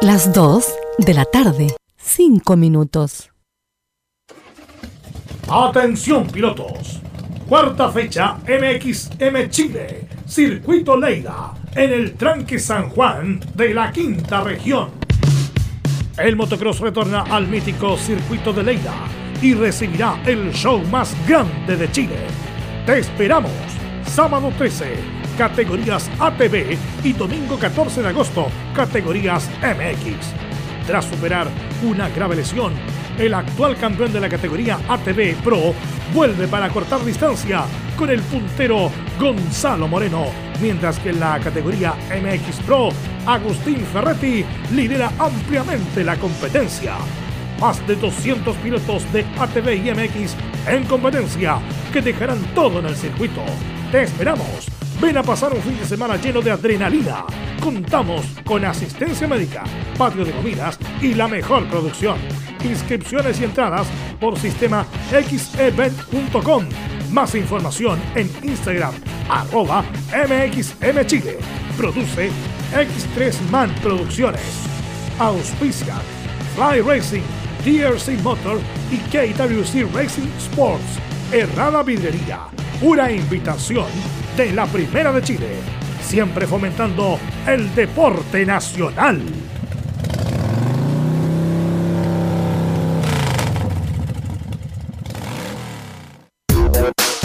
Las 2 de la tarde, 5 minutos. Atención pilotos. Cuarta fecha MXM Chile. Circuito Leida. En el tranque San Juan de la quinta región. El motocross retorna al mítico circuito de Leida y recibirá el show más grande de Chile. Te esperamos. Sábado 13, categorías ATV y domingo 14 de agosto, categorías MX. Tras superar una grave lesión, el actual campeón de la categoría ATV Pro vuelve para cortar distancia con el puntero Gonzalo Moreno, mientras que en la categoría MX Pro, Agustín Ferretti lidera ampliamente la competencia. Más de 200 pilotos de ATV y MX en competencia que dejarán todo en el circuito. Te esperamos. Ven a pasar un fin de semana lleno de adrenalina. Contamos con asistencia médica, patio de comidas y la mejor producción. Inscripciones y entradas por sistema xevent.com. Más información en Instagram, arroba mxmchile. Produce X3 Man Producciones. Auspicia Fly Racing, DRC Motor y KWC Racing Sports. Errada Vidrería. Una invitación de la Primera de Chile. Siempre fomentando el deporte nacional.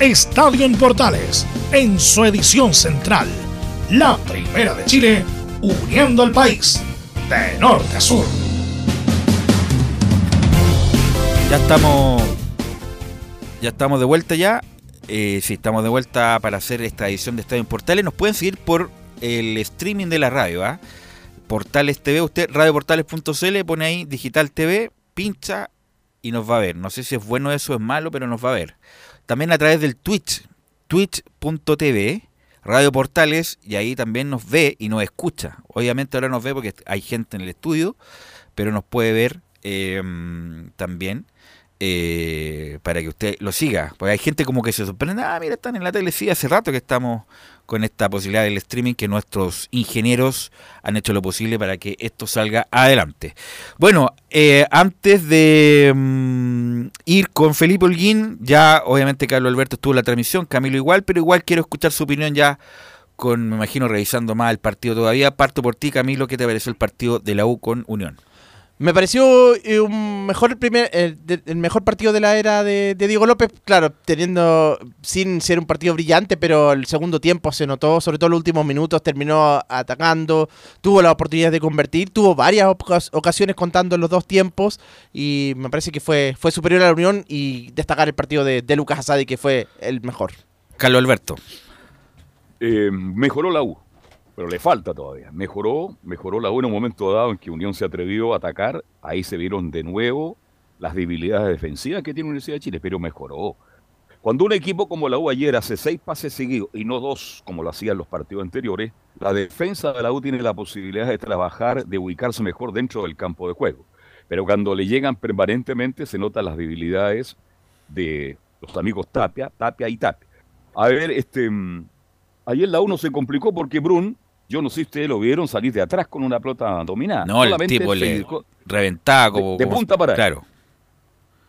Estadio en Portales en su edición central. La primera de Chile, uniendo al país de norte a sur. Ya estamos. Ya estamos de vuelta ya. Eh, sí, estamos de vuelta para hacer esta edición de Estadio en Portales. Nos pueden seguir por el streaming de la radio, ¿ah? Portales TV, usted radioportales.cl, pone ahí Digital TV, pincha y nos va a ver. No sé si es bueno eso o es malo, pero nos va a ver. También a través del Twitch, twitch.tv, Radio Portales, y ahí también nos ve y nos escucha. Obviamente ahora nos ve porque hay gente en el estudio, pero nos puede ver eh, también eh, para que usted lo siga. Porque hay gente como que se sorprende, ah, mira, están en la tele, sí, hace rato que estamos con esta posibilidad del streaming, que nuestros ingenieros han hecho lo posible para que esto salga adelante. Bueno, eh, antes de mm, ir con Felipe Holguín, ya obviamente Carlos Alberto estuvo en la transmisión, Camilo igual, pero igual quiero escuchar su opinión ya con, me imagino, revisando más el partido todavía. Parto por ti, Camilo, ¿qué te pareció el partido de la U con Unión? Me pareció eh, un mejor el primer el, de- el mejor partido de la era de, de Diego López, claro, teniendo sin ser un partido brillante, pero el segundo tiempo se notó, sobre todo los últimos minutos, terminó atacando, tuvo la oportunidad de convertir, tuvo varias ocas- ocasiones contando en los dos tiempos y me parece que fue fue superior a la Unión y destacar el partido de, de Lucas Asadi que fue el mejor. Carlos Alberto. Eh, mejoró la U, pero le falta todavía. Mejoró, mejoró la U en un momento dado en que Unión se atrevió a atacar. Ahí se vieron de nuevo las debilidades defensivas que tiene Universidad de Chile, pero mejoró. Cuando un equipo como la U ayer hace seis pases seguidos y no dos, como lo hacían los partidos anteriores, la defensa de la U tiene la posibilidad de trabajar, de ubicarse mejor dentro del campo de juego. Pero cuando le llegan permanentemente se notan las debilidades de los amigos Tapia, Tapia y Tapia. A ver, este, mm, ayer la U no se complicó porque Brun, yo no sé si ustedes lo vieron salir de atrás con una pelota dominada. No, el tipo le dedicó- reventaba como. de punta para Claro.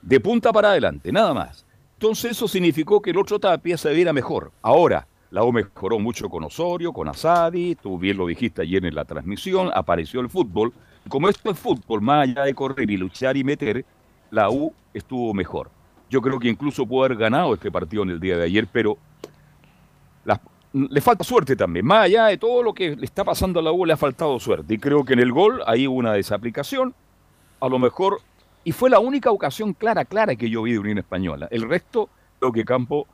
de punta para adelante, nada más. Entonces eso significó que el otro Tapia se viera mejor. Ahora, la U mejoró mucho con Osorio, con Asadi, tú bien lo dijiste ayer en la transmisión, apareció el fútbol. Como esto es fútbol, más allá de correr y luchar y meter, la U estuvo mejor. Yo creo que incluso pudo haber ganado este partido en el día de ayer, pero las- le falta suerte también. Más allá de todo lo que le está pasando a la U, le ha faltado suerte. Y creo que en el gol ahí hubo una desaplicación. A lo mejor y fue la única ocasión clara, clara que yo vi de Unión Española. El resto, creo que Campo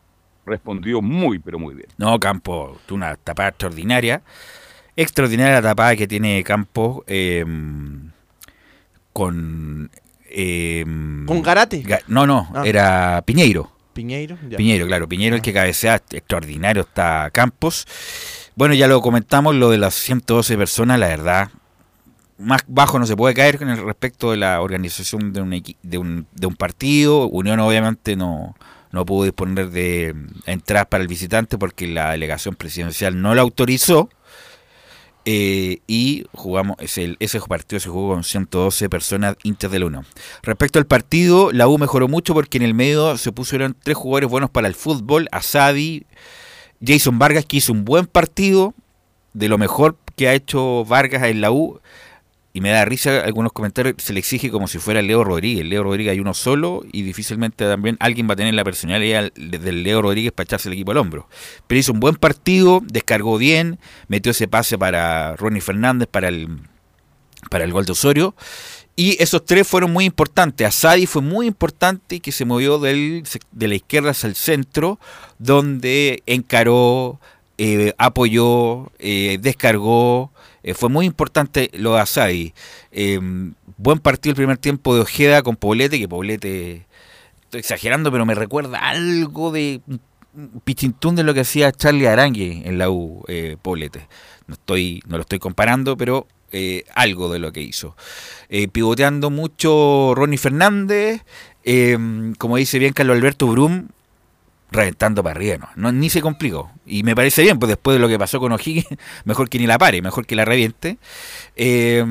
respondió muy, pero muy bien. No, Campo, una tapada extraordinaria. Extraordinaria la tapada que tiene Campo eh, con. eh, ¿Con Garate? Ga- no, no, Ah. era Piñeiro. Piñeiro, ya. Claro, Piñeiro el que cabecea extraordinario está Campos. Bueno, ya lo comentamos, lo de las 112 personas, la verdad, más bajo no se puede caer con el respecto de la organización de un, de un, de un partido. Unión obviamente no, no pudo disponer de entradas para el visitante porque la delegación presidencial no la autorizó. Eh, y jugamos ese, ese partido se jugó con 112 personas hinchas de la Unión. Respecto al partido, la U mejoró mucho porque en el medio se pusieron tres jugadores buenos para el fútbol, Asadi, Jason Vargas que hizo un buen partido, de lo mejor que ha hecho Vargas en la U. Y me da risa algunos comentarios, se le exige como si fuera Leo Rodríguez. Leo Rodríguez hay uno solo y difícilmente también alguien va a tener la personalidad del Leo Rodríguez para echarse el equipo al hombro. Pero hizo un buen partido, descargó bien, metió ese pase para Ronnie Fernández para el, para el gol de Osorio. Y esos tres fueron muy importantes. Asadi fue muy importante que se movió de la izquierda hacia el centro, donde encaró, eh, apoyó, eh, descargó. Eh, fue muy importante lo de Asadi. Eh, buen partido el primer tiempo de Ojeda con Poblete, que Poblete, estoy exagerando, pero me recuerda algo de pichintún de lo que hacía Charlie Arangue en la U, eh, Poblete. No, estoy, no lo estoy comparando, pero eh, algo de lo que hizo. Eh, pivoteando mucho Ronnie Fernández, eh, como dice bien Carlos Alberto Brum, reventando para arriba, ¿no? Ni se complicó. Y me parece bien, pues después de lo que pasó con O'Higgins, *laughs* mejor que ni la pare, mejor que la reviente. Eh,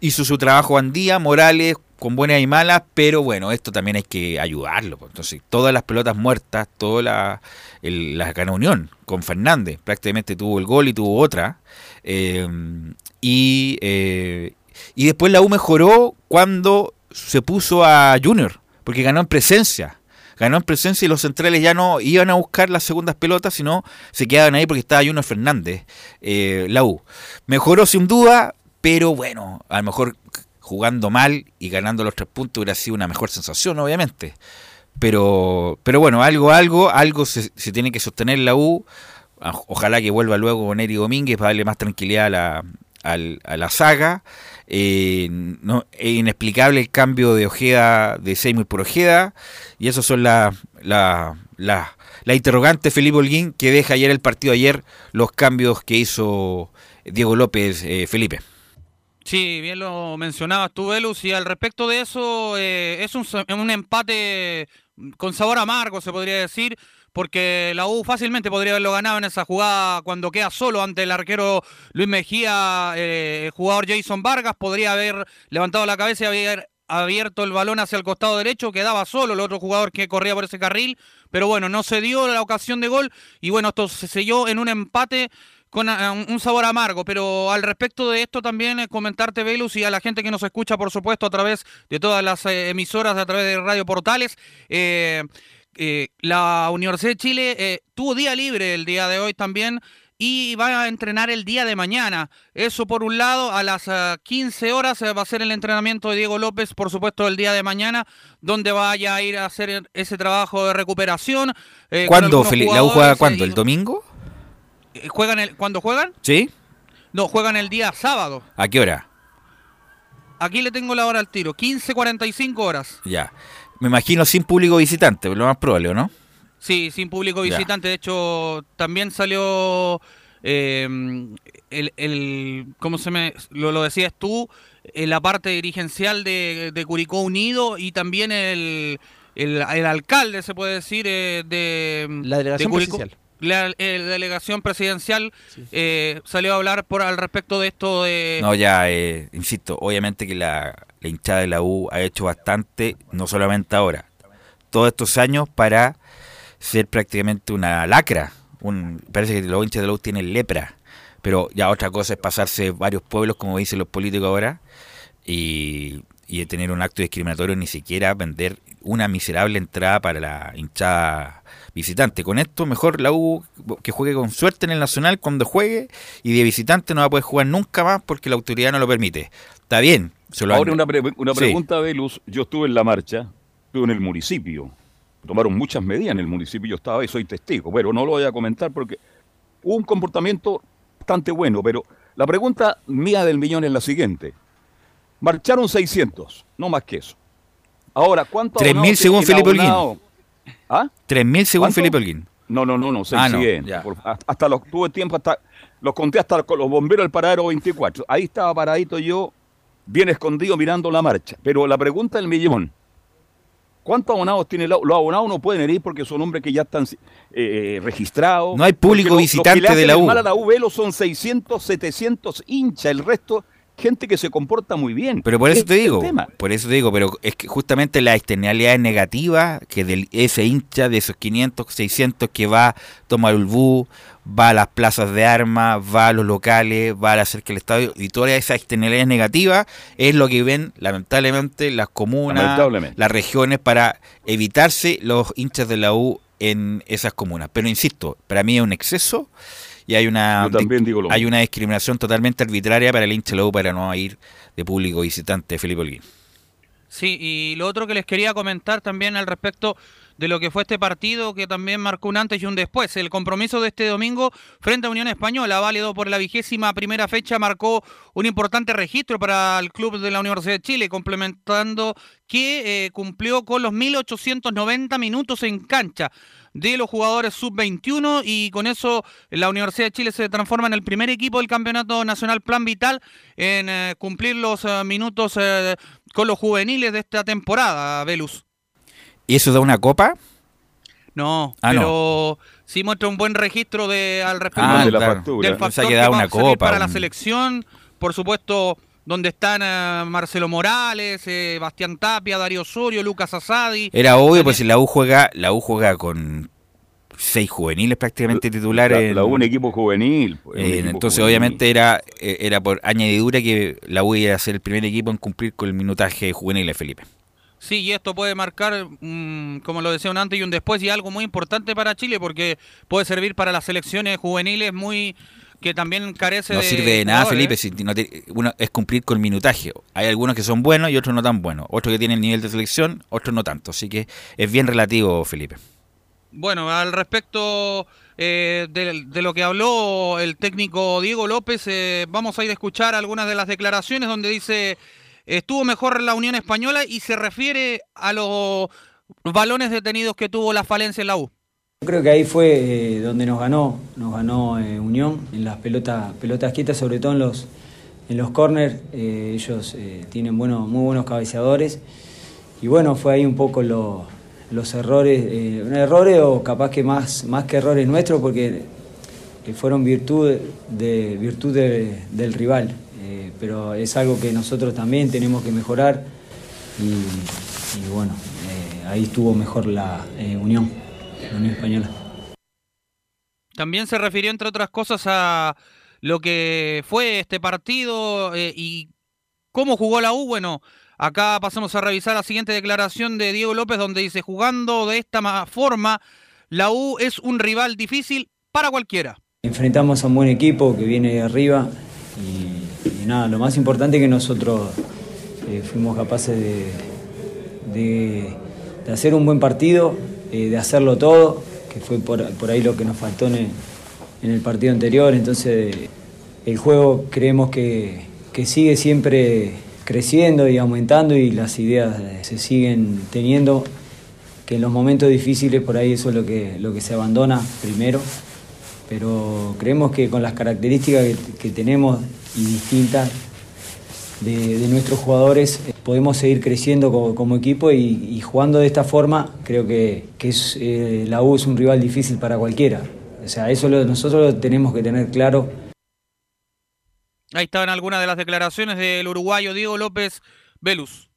hizo su trabajo Andía, Morales, con buenas y malas, pero bueno, esto también hay que ayudarlo. pues. Entonces, todas las pelotas muertas, toda la, el- la Unión con Fernández, prácticamente tuvo el gol y tuvo otra. Eh, y, eh, y después la U mejoró cuando se puso a Junior, porque ganó en presencia. Ganó en presencia y los centrales ya no iban a buscar las segundas pelotas, sino se quedaban ahí porque estaba Junior Fernández, eh, la U. Mejoró sin duda, pero bueno, a lo mejor jugando mal y ganando los tres puntos hubiera sido una mejor sensación, obviamente. Pero, pero bueno, algo, algo, algo se, tiene que sostener la U. Ojalá que vuelva luego con Eri Domínguez para darle más tranquilidad a la, a la saga. Eh, no, es inexplicable el cambio de Ojeda, de Seymour por Ojeda. Y esos son las la, la, la interrogante Felipe Holguín que deja ayer el partido ayer, los cambios que hizo Diego López eh, Felipe. Sí, bien lo mencionabas tú, Velus, y al respecto de eso, eh, es un, un empate con sabor amargo, se podría decir, porque la U fácilmente podría haberlo ganado en esa jugada cuando queda solo ante el arquero Luis Mejía, eh, el jugador Jason Vargas, podría haber levantado la cabeza y haber abierto el balón hacia el costado derecho, quedaba solo el otro jugador que corría por ese carril, pero bueno, no se dio la ocasión de gol y bueno, esto se selló en un empate con ah, un sabor amargo, pero al respecto de esto también eh, comentarte, Velus, y a la gente que nos escucha, por supuesto, a través de todas las eh, emisoras, a través de Radio Portales, eh, eh, la Universidad de Chile eh, tuvo día libre el día de hoy también y va a entrenar el día de mañana. Eso por un lado, a las ah, 15 horas eh, va a ser el entrenamiento de Diego López, por supuesto, el día de mañana, donde vaya a ir a hacer ese trabajo de recuperación. eh, ¿Cuándo, algunos Feli- ¿La U juega eh, cuándo? ¿El domingo? eh, ¿Juegan el, ¿Cuándo juegan? ¿Sí? No, juegan el día sábado. ¿A qué hora? Aquí le tengo la hora al tiro, 15.45 horas. Ya. Me imagino sin público visitante, lo más probable, ¿o no? Sí, sin público Ya. visitante. De hecho, también salió eh, el, el- ¿cómo se me lo, lo decías tú? En la parte dirigencial de, de Curicó Unido y también el, el, el alcalde, se puede decir, eh, de La delegación de Curicó. presidencial. La eh, delegación presidencial eh, salió a hablar por al respecto de esto de No, ya, eh, insisto, obviamente que la, la hinchada de la U ha hecho bastante, no solamente ahora, todos estos años para ser prácticamente una lacra. Un, parece que los hinchas de la U tienen lepra, pero ya otra cosa es pasarse varios pueblos, como dicen los políticos ahora, y, y tener un acto discriminatorio, ni siquiera vender una miserable entrada para la hinchada visitante. Con esto, mejor la U que juegue con suerte en el Nacional cuando juegue y de visitante no va a poder jugar nunca más porque la autoridad no lo permite. Está bien. Se lo Ahora han- una, pre- una Sí. pregunta, Velus. Yo estuve en la marcha, estuve en el municipio. Tomaron muchas medidas en el municipio, yo estaba y soy testigo. Pero no lo voy a comentar porque hubo un comportamiento bastante bueno. Pero la pregunta mía del millón es la siguiente. Marcharon 600, no más que eso. Ahora, ¿cuánto 3.000 abonado según el Felipe Holguín. ¿Ah? 3.000 según ¿Cuánto? Felipe Holguín. No, no, no, no, Ah, no, 600. ya. Por- hasta- hasta los tuve tiempo, hasta los conté hasta con los bomberos del paradero 24. Ahí estaba paradito yo, bien escondido mirando la marcha. Pero la pregunta del millón, ¿cuántos abonados tiene la U? Los abonados no pueden ir porque son hombres que ya están eh, registrados. No hay público los visitante que le hacen de la el U. mal a la U, Velo, son 600, 700 hinchas. El resto, gente que se comporta muy bien. Pero por eso te digo, por eso te digo, pero es que justamente la externalidad negativa que de ese hincha de esos 500, 600 que va, toma el bus, va a las plazas de armas, va a los locales, va a la cerca del estadio y toda esa externalidad negativa es lo que ven lamentablemente las comunas, Lamentablemente. las regiones para evitarse los hinchas de la U en esas comunas. Pero insisto, para mí es un exceso y hay una Yo también digo lo hay mismo. una discriminación totalmente arbitraria para el hincha U para no ir de público visitante Felipe Holguín. Sí, y lo otro que les quería comentar también al respecto de lo que fue este partido, que también marcó un antes y un después. El compromiso de este domingo frente a Unión Española, válido por la vigésima primera fecha, marcó un importante registro para el club de la Universidad de Chile, complementando que eh, cumplió con los 1.890 minutos en cancha de los jugadores sub-21 y con eso la Universidad de Chile se transforma en el primer equipo del Campeonato Nacional Plan Vital en eh, cumplir los eh, minutos con los juveniles de esta temporada, Velus. ¿Y eso da una copa? No, Ah, pero sí muestra un buen registro de al respecto Ah, de la claro. factura. del factor que va una copa, para la selección, por supuesto, donde están eh, Marcelo Morales, eh, Bastián Tapia, Darío Osorio, Lucas Asadi. Era obvio, También- pues si la U juega, la U juega con seis juveniles prácticamente titulares. La, la U un equipo juvenil. pues, un Eh, equipo entonces, juvenil. obviamente, era, eh, era por añadidura que la U iba a ser el primer equipo en cumplir con el minutaje juvenil de Felipe. Sí, y esto puede marcar, mm, como lo decía un antes y un después, y algo muy importante para Chile, porque puede servir para las selecciones juveniles muy que también carece No de. sirve de nada. Felipe, si no te- uno es cumplir con minutaje. Hay algunos que son buenos y otros no tan buenos. Otros que tienen nivel de selección, otros no tanto. Así que es bien relativo, Felipe. Bueno, al respecto eh, de, de lo que habló el técnico Diego López, eh, vamos a ir a escuchar algunas de las declaraciones donde dice estuvo mejor la Unión Española y se refiere a los balones detenidos que tuvo la falencia en la U. Creo que ahí fue eh, donde nos ganó, nos ganó eh, Unión en las pelotas, pelotas quietas, sobre todo en los, en los corners. eh, ellos tienen bueno, muy buenos cabeceadores. Y bueno, fue ahí un poco lo- los errores, errores o capaz que más, más que errores nuestros, porque fueron virtud, de, virtud de- del rival. Eh, pero es algo que nosotros también tenemos que mejorar. Y, y bueno, eh, ahí estuvo mejor la eh, Unión, la Unión Española. También se refirió, entre otras cosas, a lo que fue este partido y cómo jugó la U. Bueno, acá pasamos a revisar la siguiente declaración de Diego López, donde dice, jugando de esta ma- forma, la U es un rival difícil para cualquiera. Enfrentamos a un buen equipo que viene de arriba y, y nada, lo más importante es que nosotros eh, fuimos capaces de, de- hacer un buen partido, eh, de hacerlo todo, que fue por, por ahí lo que nos faltó en el, en el partido anterior. Entonces el juego creemos que, que sigue siempre creciendo y aumentando y las ideas eh, se siguen teniendo, que en los momentos difíciles por ahí eso es lo que, lo que se abandona primero pero creemos que con las características que, tenemos y distintas de, nuestros jugadores eh, podemos seguir creciendo como, equipo y, jugando de esta forma creo que, que eh, la U es un rival difícil para cualquiera. O sea, eso nosotros lo tenemos que tener claro. Ahí estaban algunas de las declaraciones del uruguayo Diego López Velus.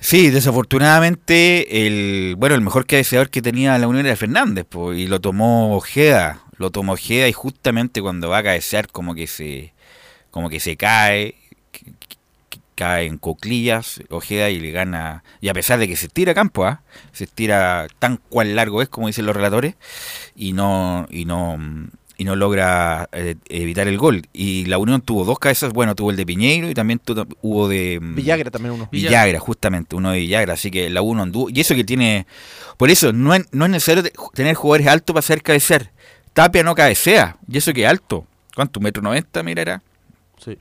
Sí, desafortunadamente, el bueno, el mejor cabeceador que tenía la Unión era Fernández, po, y lo tomó Ojeda, lo tomó Ojeda y justamente cuando va a cabecear como que se como que se cae, que- cae en coclillas, Ojeda y le gana, y a pesar de que se tira a campo, ¿ah? se estira tan cual largo es como dicen los relatores, y no, y no, y no logra eh, evitar el gol. Y la Unión tuvo dos cabezas, bueno, tuvo el de Piñeiro y también tu- hubo de mm, Villagra también uno. Villagra, justamente, uno de Villagra, así que la uno anduvo. Y eso que tiene. Por eso, no es, no es necesario te- tener jugadores altos para hacer cabecear. Tapia no cabecea, y eso que es alto. ¿Cuánto? ¿Metro noventa, mira, era? Sí.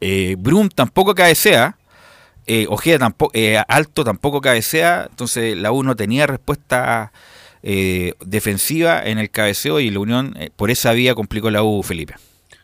Eh, Brum tampoco cabecea. Eh, Ojeda tampoco, eh, alto tampoco cabecea. Entonces la U no tenía respuesta eh, defensiva en el cabeceo y la Unión eh, por esa vía complicó la U, Felipe.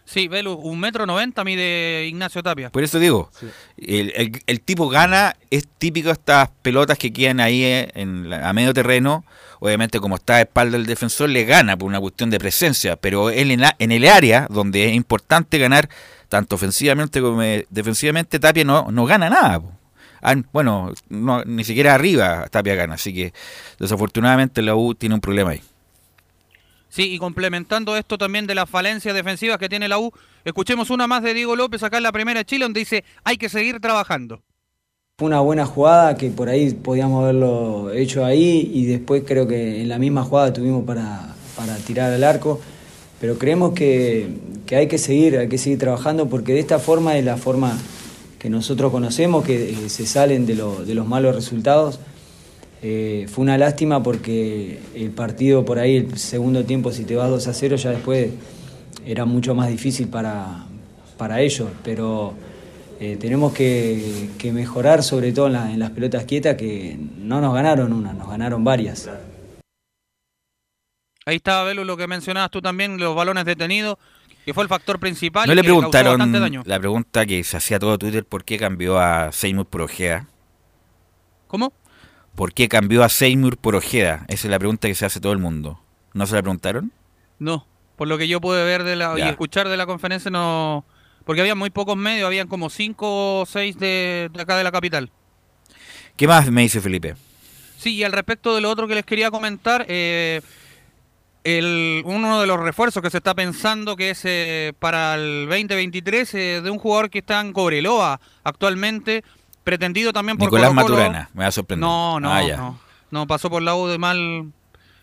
Sí, Velus, un metro noventa mide Ignacio Tapia. Por eso digo, el, el- el tipo gana, es típico de estas pelotas que quedan ahí eh, en la- a medio terreno. Obviamente, como está a espalda del defensor, le gana por una cuestión de presencia. Pero él en, la- en el área donde es importante ganar, tanto ofensivamente como eh, defensivamente, Tapia no, no gana nada. po. Ah, bueno, no, ni siquiera arriba Tapia gana. Así que desafortunadamente la U tiene un problema ahí. Sí, y complementando esto también de las falencias defensivas que tiene la U, escuchemos una más de Diego López acá en la primera de Chile, donde dice hay que seguir trabajando. Fue una buena jugada que por ahí podíamos haberlo hecho ahí y después creo que en la misma jugada tuvimos para, para tirar al arco. Pero creemos que, que hay que seguir, hay que seguir trabajando porque de esta forma es la forma que nosotros conocemos, que eh, se salen de, lo- de los malos resultados. Eh, fue una lástima porque el partido por ahí, el segundo tiempo, si te vas 2 a 0, ya después era mucho más difícil para, para ellos. Pero eh, tenemos que, que mejorar, sobre todo en, la- en las pelotas quietas, que no nos ganaron una, nos ganaron varias. Ahí estaba, Velus, lo que mencionabas tú también, los balones detenidos, que fue el factor principal. ¿No y le que preguntaron daño. la pregunta que se hacía todo Twitter, por qué cambió a Seymour por Ojeda? ¿Cómo? ¿Por qué cambió a Seymour por Ojeda? Esa es la pregunta que se hace todo el mundo. ¿No se la preguntaron? No, por lo que yo pude ver de la, y escuchar de la conferencia, no. Porque había muy pocos medios, habían como cinco o seis de, de acá de la capital. ¿Qué más me dice Felipe? Sí, y al respecto de lo otro que les quería comentar, eh, el, uno de los refuerzos que se está pensando que es eh, para el 2023 eh, de un jugador que está en Cobreloa actualmente, pretendido también por Nicolás Colo-Colo. Maturana, me va a sorprender. No, no, Ah, no. No, pasó por la U de mal.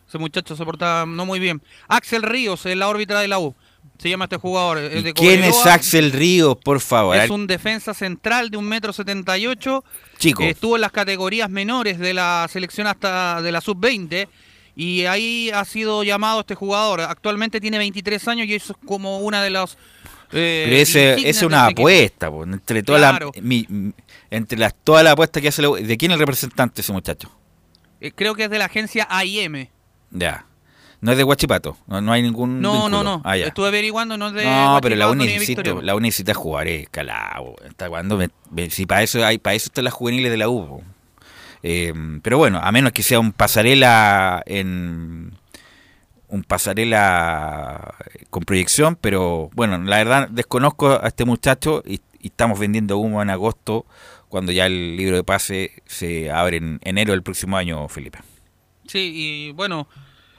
Ese muchacho se portaba no muy bien. Axel Ríos en la órbita de la U. se llama este jugador. el de ¿Quién es. Axel Ríos, por favor? Es un defensa central de un metro setenta y ocho. Chico. Estuvo en las categorías menores de la selección hasta de la sub-20 y ahí ha sido llamado este jugador. Actualmente tiene 23 años y eso es como una de los... eh, es una este apuesta, po, entre todas Claro. las mi- entre las todas las apuestas que hace la U- ¿De quién es el representante ese muchacho? Eh, creo que es de la agencia AIM. Ya. No es de Guachipato, no, no hay ningún No, vínculo. no, no. Ah. Estuve averiguando, no es de No, pero la UNI la UNI necesita jugadores calado. Está cuando si para eso hay, para eso están las juveniles de la U. po. Eh, pero bueno, a menos que sea un pasarela en un pasarela con proyección, pero bueno, la verdad desconozco a este muchacho y, y estamos vendiendo humo en agosto cuando ya el libro de pase se abre en enero del próximo año, Felipe. Sí, y bueno,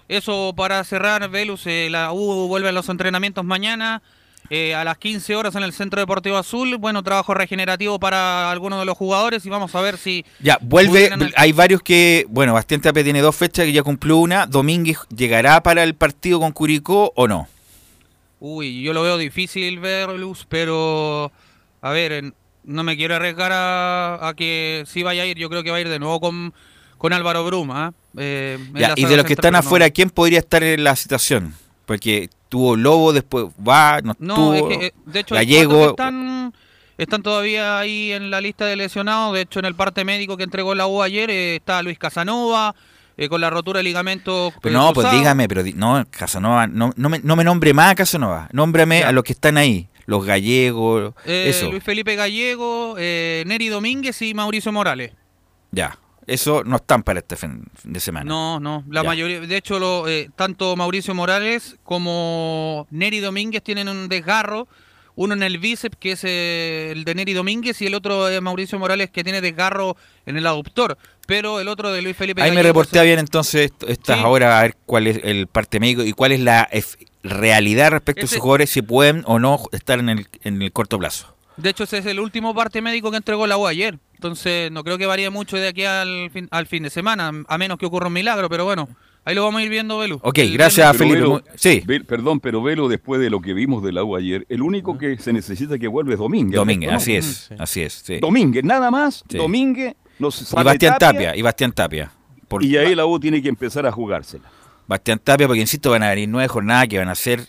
eso para cerrar, Velus, eh, la U vuelve a los entrenamientos mañana eh, a las 15 horas en el Centro Deportivo Azul. Bueno, trabajo regenerativo para algunos de los jugadores y vamos a ver si... Ya, vuelve, pudieran- hay varios que, bueno, Bastián Tapia tiene dos fechas que ya cumplió una. Domínguez llegará para el partido con Curicó o no? Uy, yo lo veo difícil, Velus, pero... A ver, no me quiero arriesgar a, a que sí vaya a ir. Yo creo que va a ir de nuevo con, con Álvaro Bruma. ¿eh? Eh, Ya, y de los que están afuera, ¿quién podría estar en la situación? Porque tuvo Lobo, después va, no, No, es que, eh, de hecho, Gallego. están, están todavía ahí en la lista de lesionados. De hecho, en el parte médico que entregó la U ayer eh, está Luis Casanova eh, con la rotura de ligamento. Pero no, pues dígame, pero no, Casanova, no, no, me, no me nombre más a Casanova, nómbrame a los que están ahí, los gallegos, Eh, eso, Luis Felipe Gallego, eh, Neri Domínguez y Mauricio Morales. ya, eso no están para este fin de semana. No, no, la Ya. mayoría, de hecho, lo, eh, tanto Mauricio Morales como Neri Domínguez tienen un desgarro, uno en el bíceps, que es eh, el de Neri Domínguez, y el otro es Mauricio Morales, que tiene desgarro en el aductor, pero el otro de Luis Felipe Ahí me se- bien entonces est- estas Sí. ahora a ver cuál es el parte médico y cuál es la realidad respecto a Ese- esos jugadores, si pueden o no estar en el, en el corto plazo. De hecho, ese es el último parte médico que entregó la U ayer. Entonces, no creo que varíe mucho de aquí al fin, al fin de semana, a menos que ocurra un milagro, pero bueno, ahí lo vamos a ir viendo, Belu. Ok, El gracias Felipe. Velo- Sí, perdón, pero Velo, después de lo que vimos de la U ayer, el único que se necesita que vuelve es Domínguez. Domínguez, ¿no? así es, así es. sí. Domínguez, nada más. Sí. Domínguez. Y Bastián Tapia, y Bastián Tapia. Por- Y ahí la U tiene que empezar a jugársela. Bastián Tapia, porque insisto, van a venir nueve jornadas que van a ser.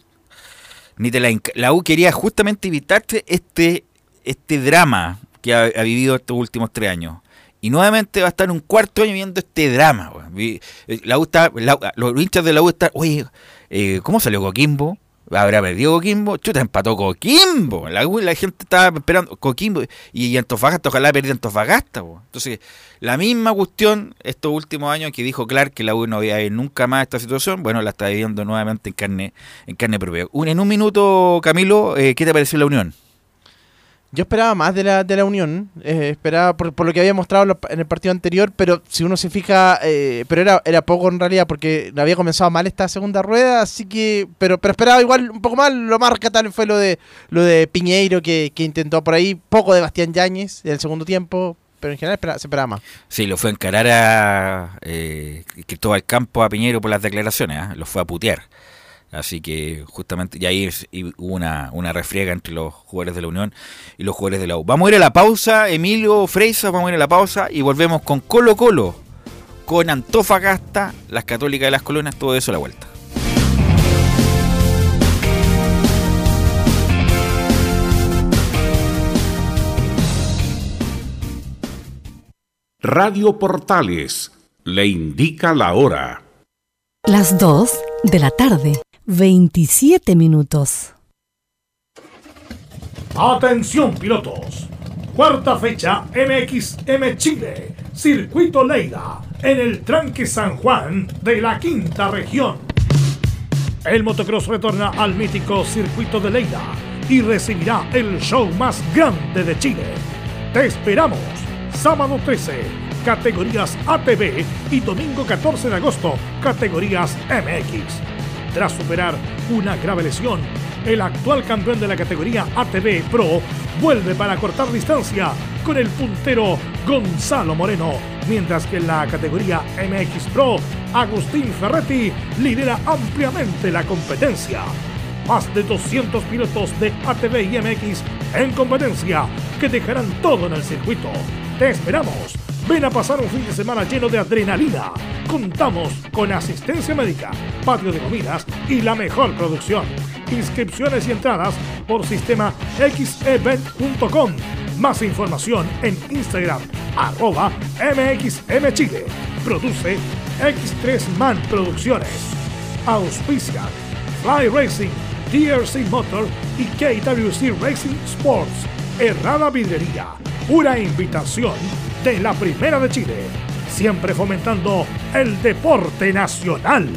Ni te la, la U quería justamente evitarte este, este drama que ha, vivido estos últimos tres años. Y nuevamente va a estar un cuarto año viendo este drama. eh, La U está, la- los hinchas de la U están, oye, eh, ¿cómo salió Coquimbo? ¿Habrá perdido Coquimbo? Chuta, empató Coquimbo. La, U- la gente estaba esperando Coquimbo. Y, y Antofagasta, ojalá perdiera Antofagasta. weón. Entonces, la misma cuestión estos últimos años que dijo Clark que la U no había ido nunca más esta situación, bueno, la está viviendo nuevamente en carne, en carne propia. En un minuto, Camilo, eh, ¿qué te pareció la unión? Yo esperaba más de la, de la Unión, eh, esperaba por, por lo que había mostrado en el partido anterior, pero si uno se fija, eh, pero era, era poco en realidad porque había comenzado mal esta segunda rueda, así que, pero, pero esperaba igual un poco más, lo más rescatable fue lo de lo de Piñeiro que, que intentó por ahí, poco de Bastián Yáñez en el segundo tiempo, pero en general espera- se esperaba más. Sí, lo fue a encarar a eh, Cristóbal Campo a Piñero por las declaraciones, ¿ah? lo fue a putear. Así que justamente, y ahí hubo una, una refriega entre los jugadores de la Unión y los jugadores de la U. Vamos a ir a la pausa, Emilio Freisa, vamos a ir a la pausa y volvemos con Colo Colo, con Antofagasta, las católicas de las colonias, todo eso a la vuelta. Radio Portales le indica la hora. Las 2 de la tarde, 27 minutos. Atención pilotos. Cuarta fecha MXM Chile. Circuito Leida. En el tranque San Juan de la quinta región. El motocross retorna al mítico circuito de Leida y recibirá el show más grande de Chile. Te esperamos. Sábado 13, categorías ATV y domingo 14 de agosto, categorías MX. Tras superar una grave lesión, el actual campeón de la categoría ATV Pro vuelve para cortar distancia con el puntero Gonzalo Moreno, mientras que en la categoría MX Pro, Agustín Ferretti lidera ampliamente la competencia. más de 200 pilotos de ATV y MX en competencia que dejarán todo en el circuito. Te esperamos. Ven a pasar un fin de semana lleno de adrenalina. Contamos con asistencia médica, patio de comidas y la mejor producción. Inscripciones y entradas por sistema xevent.com. Más información en Instagram, arroba MXMChile. Produce X3 Man Producciones. Auspicia Fly Racing, DRC Motor y KWC Racing Sports. Errada Vidrería. Una invitación de la Primera de Chile. Siempre fomentando el deporte nacional.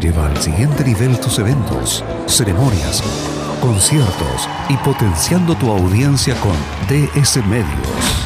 Lleva al siguiente nivel tus eventos, ceremonias, conciertos y potenciando tu audiencia con DS Medios.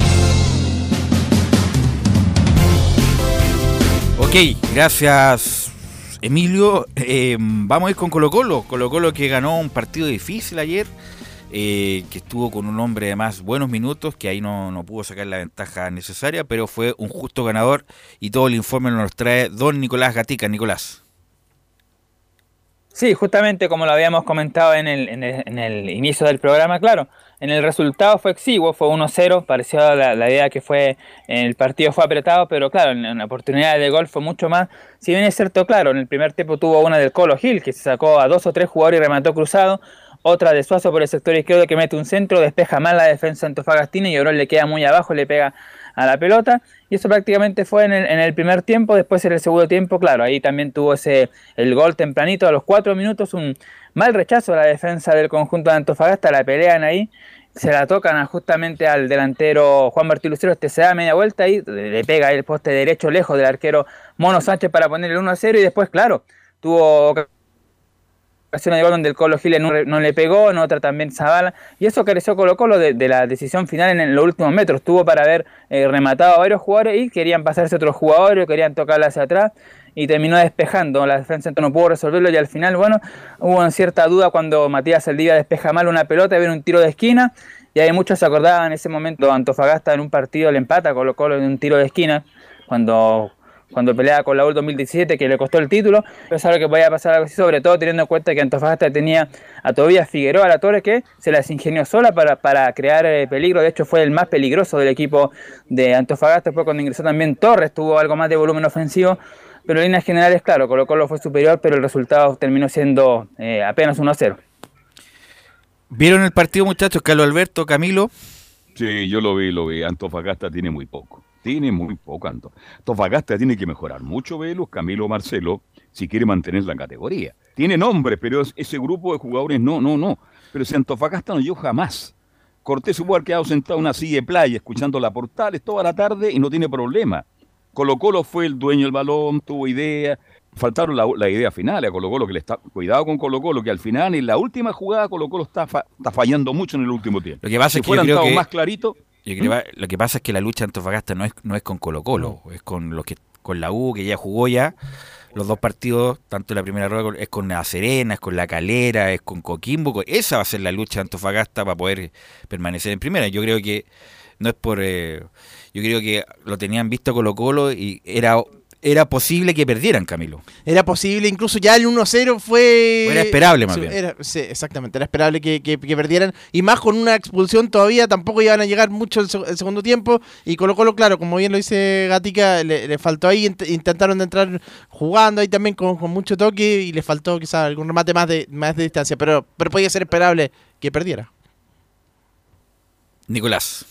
Ok, gracias Emilio. Eh, vamos a ir con Colo Colo. Colo Colo que ganó un partido difícil ayer, eh, que estuvo con un hombre de más buenos minutos, que ahí no, no pudo sacar la ventaja necesaria, pero fue un justo ganador y todo el informe nos trae don Nicolás Gatica. Nicolás. Sí, justamente como lo habíamos comentado en el, en el, en el inicio del programa, claro, en el resultado fue exiguo, fue 1-0, pareció la, idea que fue, el partido fue apretado, pero claro, en, la oportunidad de gol fue mucho más, si bien es cierto, claro, en el primer tiempo tuvo una del Colo Gil, que se sacó a dos o tres jugadores y remató cruzado, otra de Suazo por el sector izquierdo que mete un centro, despeja mal la defensa Antofagastina y Orol le queda muy abajo, le pega a la pelota. Y eso prácticamente fue en el, en el, primer tiempo, después en el segundo tiempo, claro, ahí también tuvo ese el gol tempranito. A los cuatro minutos, un mal rechazo a la defensa del conjunto de Antofagasta, la pelean ahí, se la tocan justamente al delantero Juan Martín Lucero, este se da media vuelta y le pega el poste derecho lejos del arquero Mono Sánchez para poner el 1 a 0 y después, claro, tuvo ocasión de gol donde el Colo Giles no, le pegó, en otra también Zavala, y eso careció Colo Colo de, la decisión final en, en, los últimos metros, tuvo para haber eh, rematado a varios jugadores y querían pasarse otros jugadores, querían tocarla hacia atrás, y terminó despejando, la defensa no pudo resolverlo y al final, bueno, hubo cierta duda cuando Matías Saldivia despeja mal una pelota, viene un tiro de esquina, y hay muchos se acordaban en ese momento, Antofagasta en un partido le empata Colo Colo en un tiro de esquina, cuando cuando peleaba con la U 2017 que le costó el título, pero es algo que podía pasar algo así, sobre todo teniendo en cuenta que Antofagasta tenía a Tobías Figueroa, la Torre, que se las ingenió sola para, para crear eh, peligro, de hecho fue el más peligroso del equipo de Antofagasta, después cuando ingresó también Torres tuvo algo más de volumen ofensivo, pero en líneas generales, claro, Colo Colo fue superior, pero el resultado terminó siendo eh, apenas 1-0. ¿Vieron el partido muchachos, Carlos Alberto, Camilo? Sí, yo lo vi, lo vi, Antofagasta tiene muy poco. Tiene muy poco, Anto. Antofagasta tiene que mejorar mucho, Velos, Camilo, Marcelo, si quiere mantener la categoría. Tiene nombre, pero ese grupo de jugadores no, no, no. Pero si Antofagasta no llegó jamás Cortés haber quedado sentado en una silla de playa escuchando la portales toda la tarde y no tiene problema. Colo Colo fue el dueño del balón, tuvo idea, faltaron la, la idea final a Colo Colo, que le está, cuidado con Colo Colo, que al final en la última jugada Colo Colo está, fa- está fallando mucho en el último tiempo. Lo que pasa si es que yo fueran creo estado que- más clarito, Yo creo lo que pasa es que la lucha de Antofagasta no es, no es con Colo Colo, es con los que con la U que ya jugó ya los dos partidos, tanto la primera rueda es con La Serena, es con La Calera, es con Coquimbo, esa va a ser la lucha de Antofagasta para poder permanecer en primera. Yo creo que no es por eh, yo creo que lo tenían visto Colo Colo y era era posible que perdieran, Camilo. Era posible, incluso ya el 1-0 fue... Era esperable, más Sí, bien. era- sí, exactamente, era esperable que, que- que perdieran. Y más con una expulsión todavía, tampoco iban a llegar mucho el, seg- el segundo tiempo. Y Colo Colo, claro, como bien lo dice Gatica, le, le faltó ahí, int- intentaron de entrar jugando ahí también con, con mucho toque y le faltó quizás algún remate más de, más de distancia. Pero, pero podía ser esperable que perdiera. Nicolás.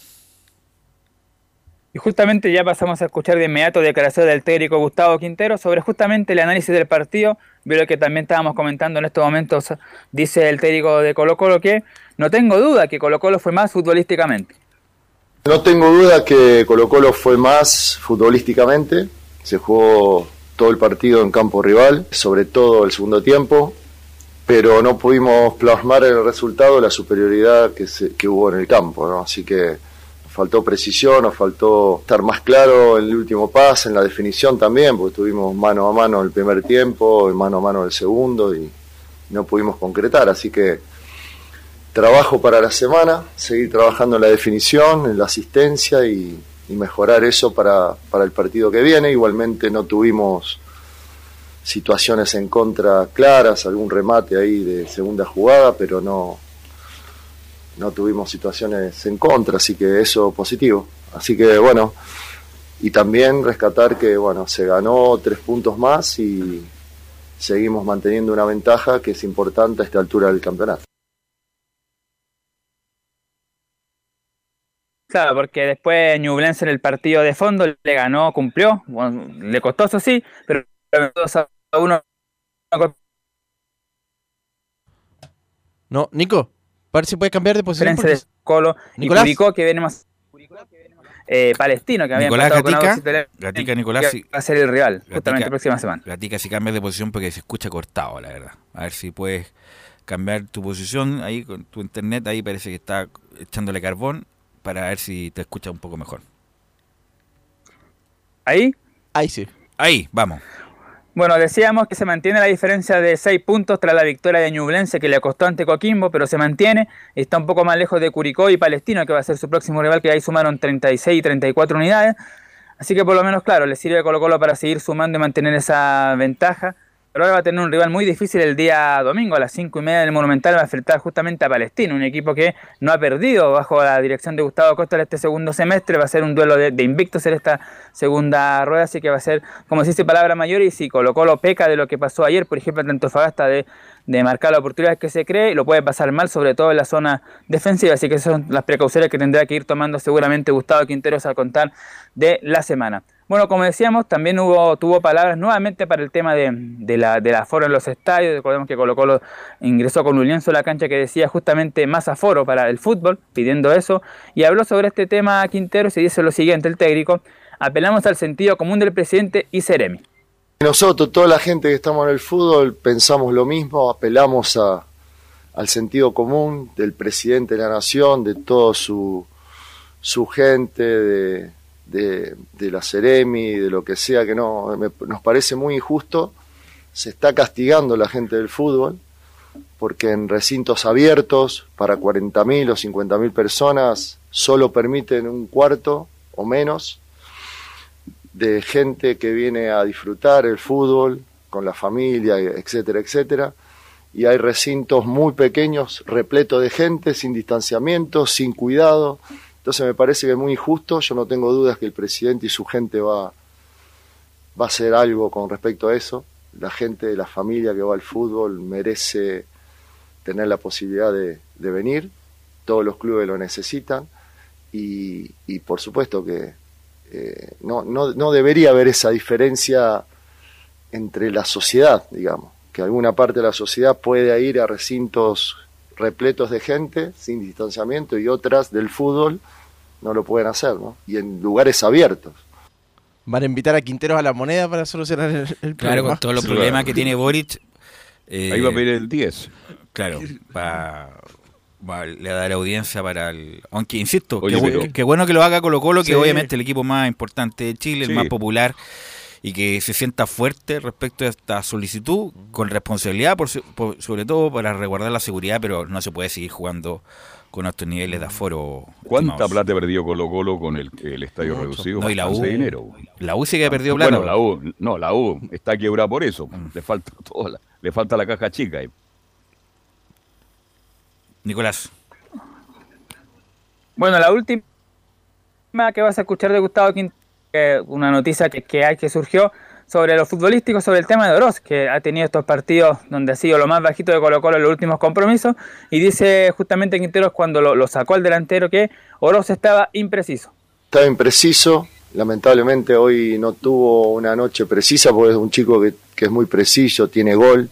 Y justamente ya pasamos a escuchar de inmediato declaraciones del técnico Gustavo Quintero sobre justamente el análisis del partido, pero que también estábamos comentando en estos momentos, dice el técnico de Colo Colo que no tengo duda que Colo Colo fue más futbolísticamente. No tengo duda que Colo Colo fue más futbolísticamente, se jugó todo el partido en campo rival, sobre todo el segundo tiempo, pero no pudimos plasmar en el resultado la superioridad que, se- que hubo en el campo, ¿no? así que faltó precisión, nos faltó estar más claro en el último pase, en la definición también, porque tuvimos mano a mano el primer tiempo, mano a mano el segundo y no pudimos concretar, así que trabajo para la semana, seguir trabajando en la definición, en la asistencia y, y mejorar eso para, para el partido que viene. Igualmente no tuvimos situaciones en contra claras, algún remate ahí de segunda jugada, pero no, no tuvimos situaciones en contra, así que eso positivo. Así que bueno, y también rescatar que bueno, se ganó tres puntos más y seguimos manteniendo una ventaja que es importante a esta altura del campeonato. Claro, porque después Ñublense en el partido de fondo le ganó, cumplió, bueno, le costó eso sí, pero 2 a 1 No, Nico, para ver si puedes cambiar de posición. diferencia de Colo y Nicolás. Curicó que viene más eh, palestino que había Nicolás empatado con Gatica, Gatica Nicolás, va a ser el rival Gatica- justamente la próxima semana. Gatica, si cambias de posición porque se escucha cortado, la verdad. A ver si puedes cambiar tu posición ahí con tu internet, ahí parece que está echándole carbón para ver si te escucha un poco mejor. Ahí, Ahí sí. Ahí, vamos. Bueno, decíamos que se mantiene la diferencia de 6 puntos tras la victoria de Ñublense que le costó ante Coquimbo, pero se mantiene, está un poco más lejos de Curicó y Palestino que va a ser su próximo rival que ahí sumaron 36 y 34 unidades. Así que por lo menos, claro, le sirve a Colo Colo para seguir sumando y mantener esa ventaja. Pero va a tener un rival muy difícil el día domingo a las 5 y media del Monumental. Va a enfrentar justamente a Palestino, un equipo que no ha perdido bajo la dirección de Gustavo Costa en este segundo semestre. Va a ser un duelo de, invictos en esta segunda rueda, así que va a ser, como se dice, palabra mayor. Y si Colo Colo peca de lo que pasó ayer, por ejemplo, en Antofagasta, de, de marcar las oportunidades que se cree, lo puede pasar mal, sobre todo en la zona defensiva. Así que esas son las precauciones que tendrá que ir tomando seguramente Gustavo Quinteros al contar de la semana. Bueno, como decíamos, también hubo, tuvo palabras nuevamente para el tema de, de la, del aforo en los estadios. Recordemos que Colo Colo ingresó con un lienzo la cancha que decía justamente más aforo para el fútbol, pidiendo eso. Y habló sobre este tema Quinteros y dice lo siguiente, el técnico, apelamos al sentido común del presidente y Ceremi. Nosotros, toda la gente que estamos en el fútbol, pensamos lo mismo, apelamos al sentido común del presidente de la nación, de toda su, su gente, de, de, la Ceremi, de lo que sea, que no me- nos parece muy injusto. Se está castigando la gente del fútbol, porque en recintos abiertos para 40.000 o 50.000 personas solo permiten un cuarto o menos de gente que viene a disfrutar el fútbol con la familia, etcétera, etcétera. Y hay recintos muy pequeños, repletos de gente, sin distanciamiento, sin cuidado. Entonces me parece que es muy injusto. Yo no tengo dudas que el presidente y su gente va, va a hacer algo con respecto a eso. La gente la familia que va al fútbol merece tener la posibilidad de, venir. Todos los clubes lo necesitan. Y, por supuesto que eh, no, no, no debería haber esa diferencia entre la sociedad, digamos, que alguna parte de la sociedad puede ir a recintos repletos de gente, sin distanciamiento, y otras del fútbol no lo pueden hacer, ¿no? Y en lugares abiertos. Van a invitar a Quinteros a la moneda para solucionar el, el Claro, problema. con todos los problemas que tiene Boric. eh, Ahí va a pedir el 10. Claro, va, va- le va a dar audiencia para el... Aunque, insisto, Oye, que, pero- bu- que bueno que lo haga Colo Colo, que Sí. obviamente el equipo más importante de Chile, Sí. el más popular, y que se sienta fuerte respecto a esta solicitud, con responsabilidad, por, sobre todo para resguardar la seguridad, pero no se puede seguir jugando con estos niveles de aforo. ¿Cuánta estimados. plata perdió Colo Colo con el, el estadio reducido? No, y la U. dinero. La U sí que ha perdido plata. Bueno, la U, no, la U está quebrada por eso. Le falta *laughs* toda la- le falta la caja chica. ahí. Nicolás. Bueno, la última que vas a escuchar de Gustavo Quintero, eh, una noticia que, que hay que surgió sobre lo futbolístico, sobre el tema de Oroz, que ha tenido estos partidos donde ha sido lo más bajito de Colo Colo en los últimos compromisos, y dice justamente Quinteros cuando lo, lo sacó al delantero que Oroz estaba impreciso. Estaba impreciso, lamentablemente hoy no tuvo una noche precisa porque es un chico que, que es muy preciso, tiene gol,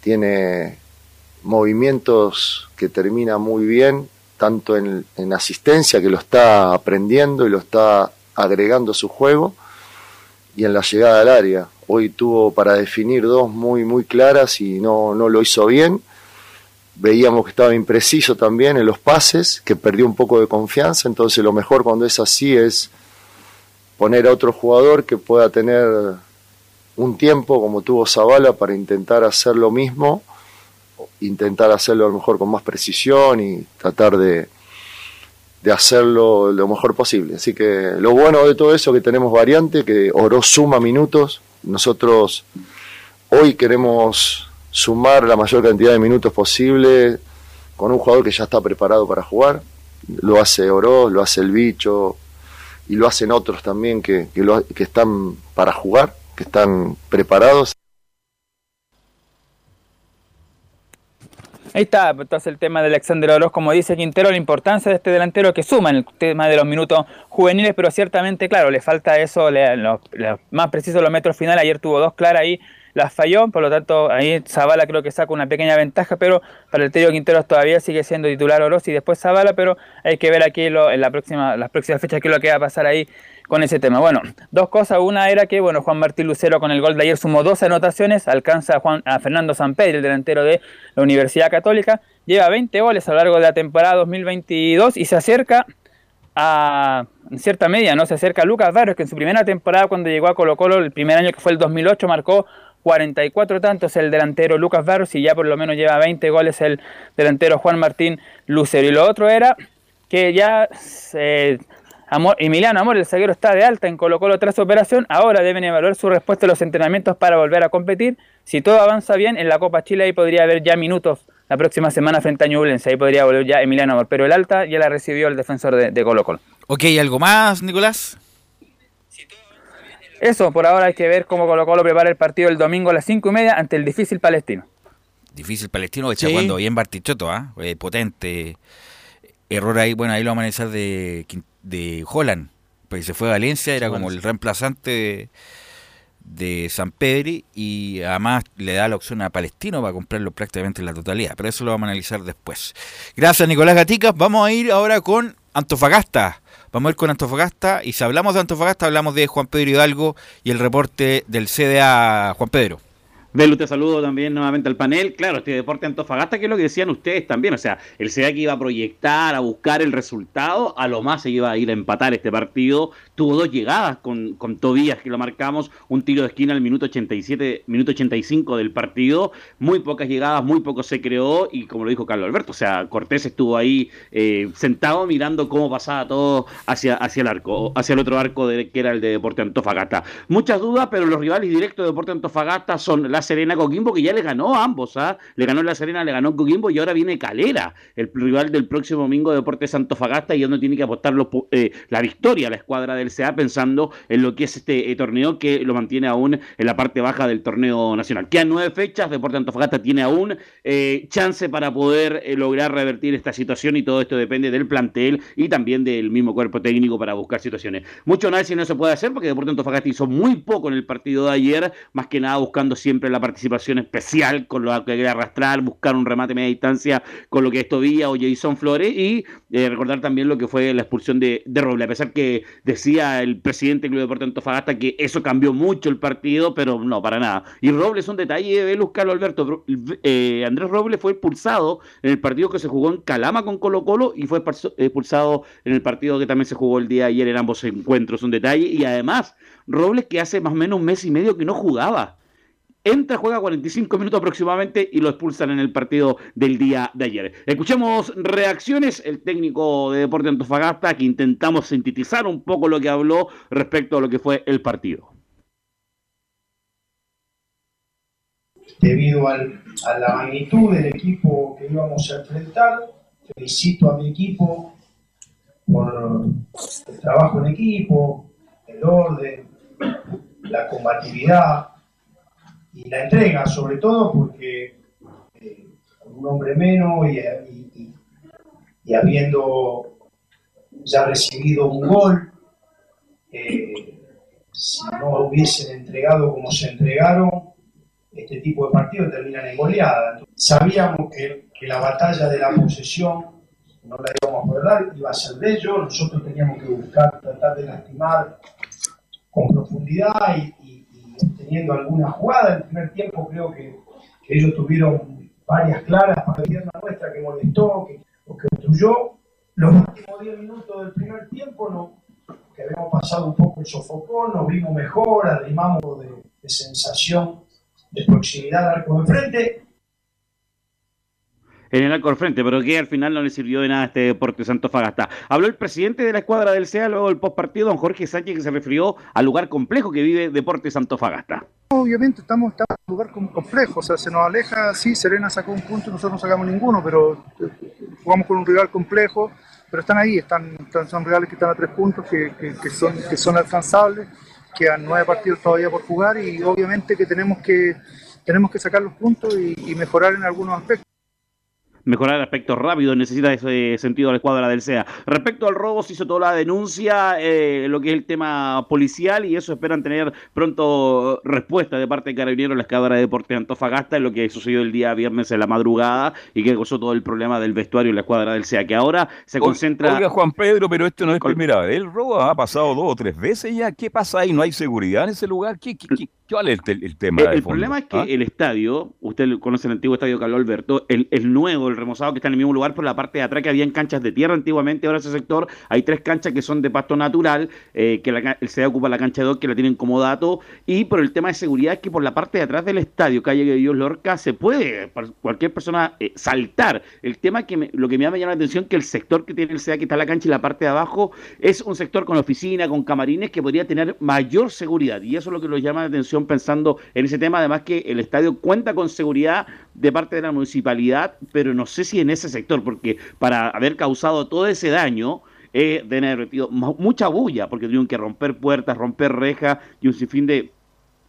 tiene movimientos que termina muy bien, tanto en, en asistencia que lo está aprendiendo y lo está agregando su juego, y en la llegada al área. Hoy tuvo para definir dos muy, muy claras y no, no lo hizo bien. Veíamos que estaba impreciso también en los pases, que perdió un poco de confianza, entonces lo mejor cuando es así es poner a otro jugador que pueda tener un tiempo como tuvo Zavala para intentar hacer lo mismo, intentar hacerlo a lo mejor con más precisión y tratar de, de hacerlo lo mejor posible. Así que lo bueno de todo eso es que tenemos variante, que Oro suma minutos. Nosotros hoy queremos sumar la mayor cantidad de minutos posible con un jugador que ya está preparado para jugar. Lo hace Oro, lo hace el bicho y lo hacen otros también que, que, que están para jugar, que están preparados. Ahí está, entonces el tema de Alexander Oroz, como dice Quintero, la importancia de este delantero que suma en el tema de los minutos juveniles, pero ciertamente, claro, le falta eso, le- lo- lo- más preciso los metros finales, ayer tuvo dos claras ahí, las falló, por lo tanto ahí Zavala creo que saca una pequeña ventaja, pero para el Tello Quinteros todavía sigue siendo titular Oroz y después Zavala, pero hay que ver aquí en la próxima, las próximas fechas qué es lo que va a pasar ahí con ese tema. Bueno, dos cosas. Una era que, bueno, Juan Martín Lucero con el gol de ayer sumó 12 anotaciones, alcanza a, Juan, a Fernando Sampedri, el delantero de la Universidad Católica, lleva 20 goles a lo largo de la temporada 2022 y se acerca a en cierta media, ¿no? Se acerca a Lucas Barrios, que en su primera temporada cuando llegó a Colo Colo, el primer año que fue el 2008, marcó 44 tantos el delantero Lucas Barrios y ya por lo menos lleva 20 goles el delantero Juan Martín Lucero. Y lo otro era que ya eh, Amor, Emiliano Amor, el zaguero, está de alta en Colo Colo tras operación. Ahora deben evaluar su respuesta a los entrenamientos para volver a competir. Si todo avanza bien, en la Copa Chile ahí podría haber ya minutos la próxima semana frente a Ñublense. Ahí podría volver ya Emiliano Amor. Pero el alta ya la recibió el defensor de, de Colo Colo. Ok, ¿algo más, Nicolás? Eso, por ahora hay que ver cómo Colo Colo prepara el partido el domingo a las 5 y media ante el difícil palestino. Difícil palestino, que está Sí. jugando bien Bartichotto, ¿ah? Eh, potente. Error ahí, bueno, ahí lo vamos a analizar de, de Holland. Pues se fue a Valencia, era como el reemplazante de, de San Pedri y además le da la opción a Palestino para comprarlo prácticamente en la totalidad. Pero eso lo vamos a analizar después. Gracias, Nicolás Gaticas. Vamos a ir ahora con Antofagasta. Vamos a ir con Antofagasta y si hablamos de Antofagasta hablamos de Juan Pedro Hidalgo y el reporte del CDA Juan Pedro. Belu, te saludo también nuevamente al panel. Claro, este deporte Antofagasta, que es lo que decían ustedes también. O sea, el CDA que iba a proyectar, a buscar el resultado, a lo más se iba a ir a empatar este partido. Tuvo dos llegadas con, con Tobías, que lo marcamos, un tiro de esquina al minuto 87, minuto 85 del partido. Muy pocas llegadas, muy poco se creó. Y como lo dijo Carlos Alberto, o sea, Cortés estuvo ahí eh, sentado mirando cómo pasaba todo hacia, hacia el arco, hacia el otro arco que era el de Deporte Antofagasta. Muchas dudas, pero los rivales directos de Deporte Antofagasta son La Serena Coquimbo, que ya le ganó a ambos, ¿ah? Le ganó La Serena, le ganó Coquimbo y ahora viene Calera, el rival del próximo domingo de Deportes Antofagasta, y donde tiene que apostar los eh, la victoria a la escuadra del CA pensando en lo que es este eh, torneo que lo mantiene aún en la parte baja del torneo nacional. Quedan nueve fechas, Deporte Antofagasta tiene aún eh, chance para poder eh, lograr revertir esta situación y todo esto depende del plantel y también del mismo cuerpo técnico para buscar situaciones. Mucho análisis no se puede hacer porque Deporte Antofagasta hizo muy poco en el partido de ayer, más que nada buscando siempre la la participación especial con lo que quería arrastrar, buscar un remate media distancia con lo que esto vía o Jason Flores y eh, recordar también lo que fue la expulsión de, de Roble, a pesar que decía el presidente del Club Deporte Antofagasta que eso cambió mucho el partido, pero no, para nada. Y Roble es un detalle de Luz Carlos Alberto. Eh, Andrés Roble fue expulsado en el partido que se jugó en Calama con Colo Colo y fue expulsado en el partido que también se jugó el día de ayer en ambos encuentros. Un detalle. Y además, Robles que hace más o menos un mes y medio que no jugaba. Entra, juega 45 minutos aproximadamente y lo expulsan en el partido del día de ayer. Escuchemos reacciones, el técnico de Deporte Antofagasta, que intentamos sintetizar un poco lo que habló respecto a lo que fue el partido. Debido al, a la magnitud del equipo que íbamos a enfrentar, felicito a mi equipo por el trabajo en equipo, el orden, la combatividad y la entrega, sobre todo porque eh, un hombre menos y, y, habiendo ya recibido un gol, eh, si no hubiesen entregado como se entregaron, este tipo de partidos terminan en goleada. sabíamos que, que, la batalla de la posesión no la íbamos a poder iba a ser de ellos, nosotros teníamos que buscar, tratar de lastimar con profundidad y, teniendo alguna jugada. En el primer tiempo creo que, ellos tuvieron varias claras para la nuestra que molestó, que, que obstruyó. Los últimos 10 minutos del primer tiempo no, que habíamos pasado un poco el sofocón, nos vimos mejor, arrimamos de, de sensación de proximidad al arco de frente en el arco frente, pero que al final no le sirvió de nada a este Deportes Fagasta. Habló el presidente de la escuadra del CEA luego del postpartido, don Jorge Sánchez, que se refirió al lugar complejo que vive Deportes Fagasta. Obviamente estamos, en un lugar complejo, o sea, se nos aleja, sí, Serena sacó un punto, nosotros no sacamos ninguno, pero eh, jugamos con un rival complejo, pero están ahí, están, son rivales que están a tres puntos, que, son, que son alcanzables, nueve partidos todavía por jugar y obviamente que tenemos que, tenemos que sacar los puntos y mejorar en algunos aspectos mejorar el aspecto rápido, necesita ese sentido la escuadra del SEA. Respecto al robo, se hizo toda la denuncia, eh, lo que es el tema policial, y eso esperan tener pronto respuesta de parte de Carabineros, la escuadra de Deporte de Antofagasta, en lo que sucedió el día viernes en la madrugada y que causó todo el problema del vestuario y la escuadra del SEA, que ahora se concentra. Oiga, Juan Pedro, pero esto no es primera vez. El robo ha pasado dos o tres veces ya. ¿Qué pasa ahí? ¿No hay seguridad en ese lugar? ¿Qué, qué, ¿Cuál es el, tema? El, problema es que ¿Ah? el estadio, usted conoce el antiguo estadio Carlos Alberto, el, el, nuevo, el remozado que está en el mismo lugar por la parte de atrás que había en canchas de tierra antiguamente, ahora ese sector hay tres canchas que son de pasto natural, eh, que la, el CEA ocupa la cancha de dos que la tienen como dato, y por el tema de seguridad es que por la parte de atrás del estadio, calle de Dios Lorca, se puede cualquier persona eh, saltar. El tema que lo que me llama la atención que el sector que tiene el CEA, que está la cancha y la parte de abajo, es un sector con oficina, con camarines, que podría tener mayor seguridad, y eso es lo que nos llama la atención pensando en ese tema. Además que el estadio cuenta con seguridad de parte de la municipalidad, pero no sé si en ese sector, porque para haber causado todo ese daño, eh, deben haber mucha bulla, porque tuvieron que romper puertas, romper rejas y un sinfín de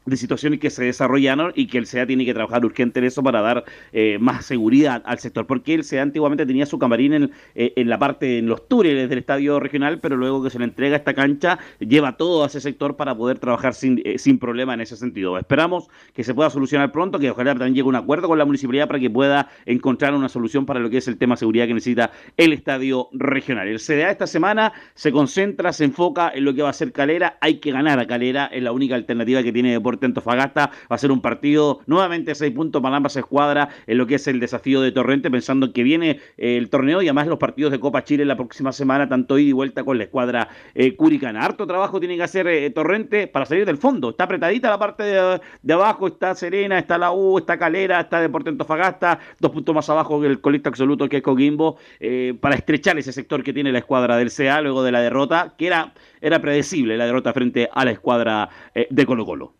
de situaciones que se desarrollaron y que el SEA tiene que trabajar urgente en eso para dar eh, más seguridad al sector, porque el SEA antiguamente tenía su camarín en, eh, en, la parte, en los túneles del estadio regional, pero luego que se le entrega esta cancha, lleva todo a ese sector para poder trabajar sin, eh, sin problema en ese sentido. Esperamos que se pueda solucionar pronto, que ojalá también llegue un acuerdo con la municipalidad para que pueda encontrar una solución para lo que es el tema seguridad que necesita el estadio regional. El CDA esta semana se concentra, se enfoca en lo que va a ser Calera, hay que ganar a Calera, es la única alternativa que tiene Deportes Deporte Antofagasta. Va a ser un partido nuevamente seis puntos para ambas escuadras en lo que es el desafío de Torrente, pensando que viene eh, el torneo y además los partidos de Copa Chile la próxima semana, tanto ida y vuelta con la escuadra eh, curicana. Harto trabajo tiene que hacer eh, Torrente para salir del fondo. Está apretadita la parte de, abajo, está Serena, está la U, está Calera, está Deporte Antofagasta, dos puntos más abajo que el colecto absoluto que es Coquimbo, para estrechar ese sector que tiene la escuadra del CA luego de la derrota, que era, era predecible la derrota frente a la escuadra de Colo Colo.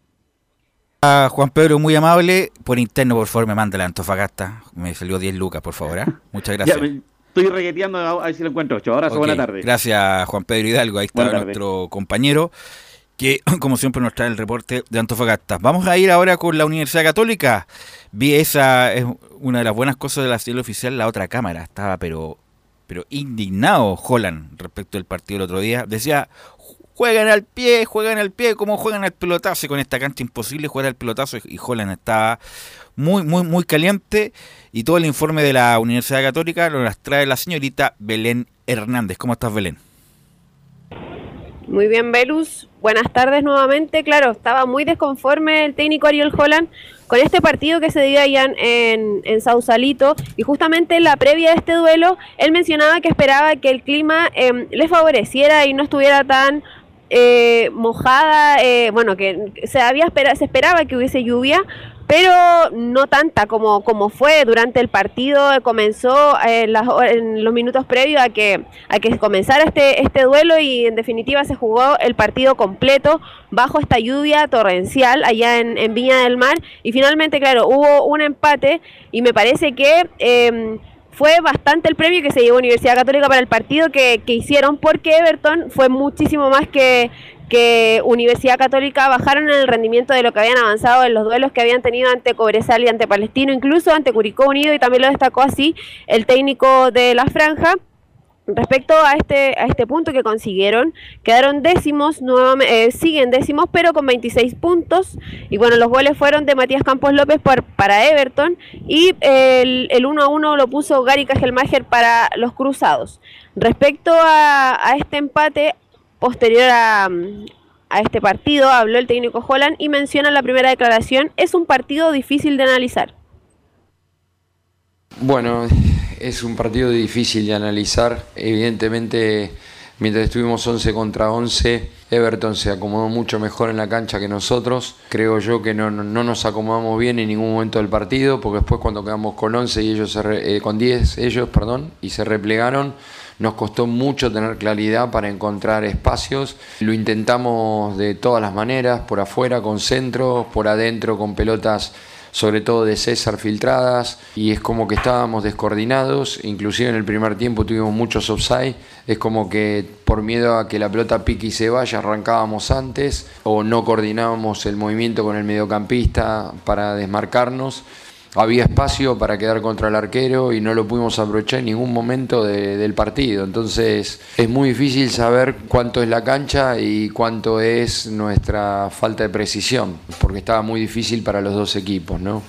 Juan Pedro, muy amable. Por interno, por favor, me manda la Antofagasta. Me salió 10 lucas, por favor. ¿eh? Muchas gracias. estoy regueteando a ver si lo encuentro. Ocho horas buena tarde. Gracias, Juan Pedro Hidalgo. Ahí está nuestro compañero que, *clears throat* como siempre, nos trae el reporte de Antofagasta. Vamos a ir ahora con la Universidad Católica. Vi esa, es una de las buenas cosas de la serie oficial, la otra cámara. Estaba, pero, pero indignado Holland respecto del partido el otro día. Decía, juegan al pie, juegan al pie, como juegan al pelotazo. Con esta cancha imposible jugar al pelotazo. Y Holland estaba muy, muy, muy caliente. Y todo el informe de la Universidad Católica lo las trae la señorita Belén Hernández. ¿Cómo estás, Belén? Muy bien, Velus. Buenas tardes nuevamente. Claro, estaba muy desconforme el técnico Ariel Holland con este partido que se dio allá en, en Sausalito. Y justamente en la previa de este duelo, él mencionaba que esperaba que el clima eh, le favoreciera y no estuviera tan eh, mojada. Eh, bueno, que se, había espera, se esperaba que hubiese lluvia, pero no tanta como, como fue durante el partido. Comenzó en, las, en los minutos previos a que, a que comenzara este, este duelo y en definitiva se jugó el partido completo bajo esta lluvia torrencial allá en, en Viña del Mar. Y finalmente, claro, hubo un empate y me parece que... Eh, fue bastante el premio que se llevó Universidad Católica para el partido que, que hicieron porque Everton fue muchísimo más que, que Universidad Católica bajaron en el rendimiento de lo que habían avanzado en los duelos que habían tenido ante Cobresal y ante Palestino, incluso ante Curicó Unido y también lo destacó así el técnico de la franja. Respecto a este, a este punto que consiguieron, quedaron décimos, nuevamente, eh, siguen décimos, pero con 26 puntos. Y bueno, los goles fueron de Matías Campos López para Everton y el, el 1 a 1 lo puso Gary Cajelmacher para los Cruzados. Respecto a, a este empate, posterior a, a este partido, habló el técnico Holland y menciona en la primera declaración, es un partido difícil de analizar. Bueno, es un partido difícil de analizar. Evidentemente, mientras estuvimos 11 contra 11, Everton se acomodó mucho mejor en la cancha que nosotros. Creo yo que no, no nos acomodamos bien en ningún momento del partido, porque después cuando quedamos con 11 y ellos se re, eh, con 10 ellos, perdón, y se replegaron, nos costó mucho tener claridad para encontrar espacios. Lo intentamos de todas las maneras, por afuera con centro, por adentro con pelotas sobre todo de César filtradas, y es como que estábamos descoordinados, inclusive en el primer tiempo tuvimos muchos offside, es como que por miedo a que la pelota pique y se vaya arrancábamos antes, o no coordinábamos el movimiento con el mediocampista para desmarcarnos, había espacio para quedar contra el arquero y no lo pudimos aprovechar en ningún momento de, del partido. Entonces es muy difícil saber cuánto es la cancha y cuánto es nuestra falta de precisión, porque estaba muy difícil para los dos equipos, ¿no?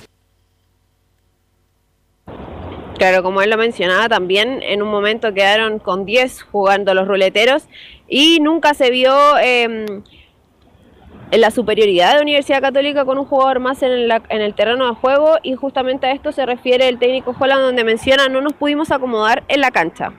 Claro, como él lo mencionaba, también en un momento quedaron con 10 jugando los ruleteros y nunca se vio... Eh, en la superioridad de Universidad Católica con un jugador más en, la, en, el terreno de juego y justamente a esto se refiere el técnico Holland donde menciona no nos pudimos acomodar en la cancha.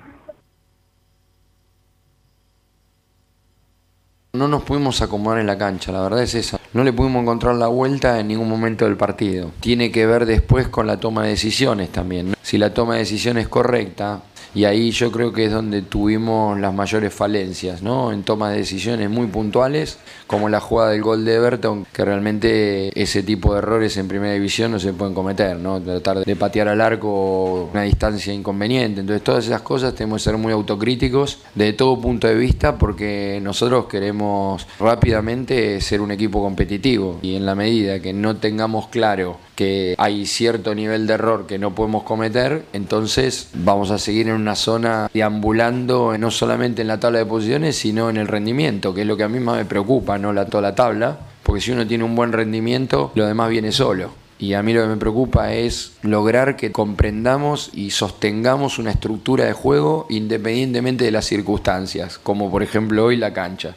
No nos pudimos acomodar en la cancha, la verdad es esa. No le pudimos encontrar la vuelta en ningún momento del partido. Tiene que ver después con la toma de decisiones también. Si la toma de decisiones es correcta, y ahí yo creo que es donde tuvimos las mayores falencias, ¿no? En tomas de decisiones muy puntuales, como la jugada del gol de Everton, que realmente ese tipo de errores en primera división no se pueden cometer, ¿no? Tratar de patear al arco una distancia inconveniente. Entonces, todas esas cosas tenemos que ser muy autocríticos de todo punto de vista, porque nosotros queremos rápidamente ser un equipo competitivo y en la medida que no tengamos claro que hay cierto nivel de error que no podemos cometer, entonces vamos a seguir en una zona deambulando no solamente en la tabla de posiciones, sino en el rendimiento, que es lo que a mí más me preocupa, no la, toda la tabla, porque si uno tiene un buen rendimiento, lo demás viene solo. Y a mí lo que me preocupa es lograr que comprendamos y sostengamos una estructura de juego independientemente de las circunstancias, como por ejemplo hoy la cancha.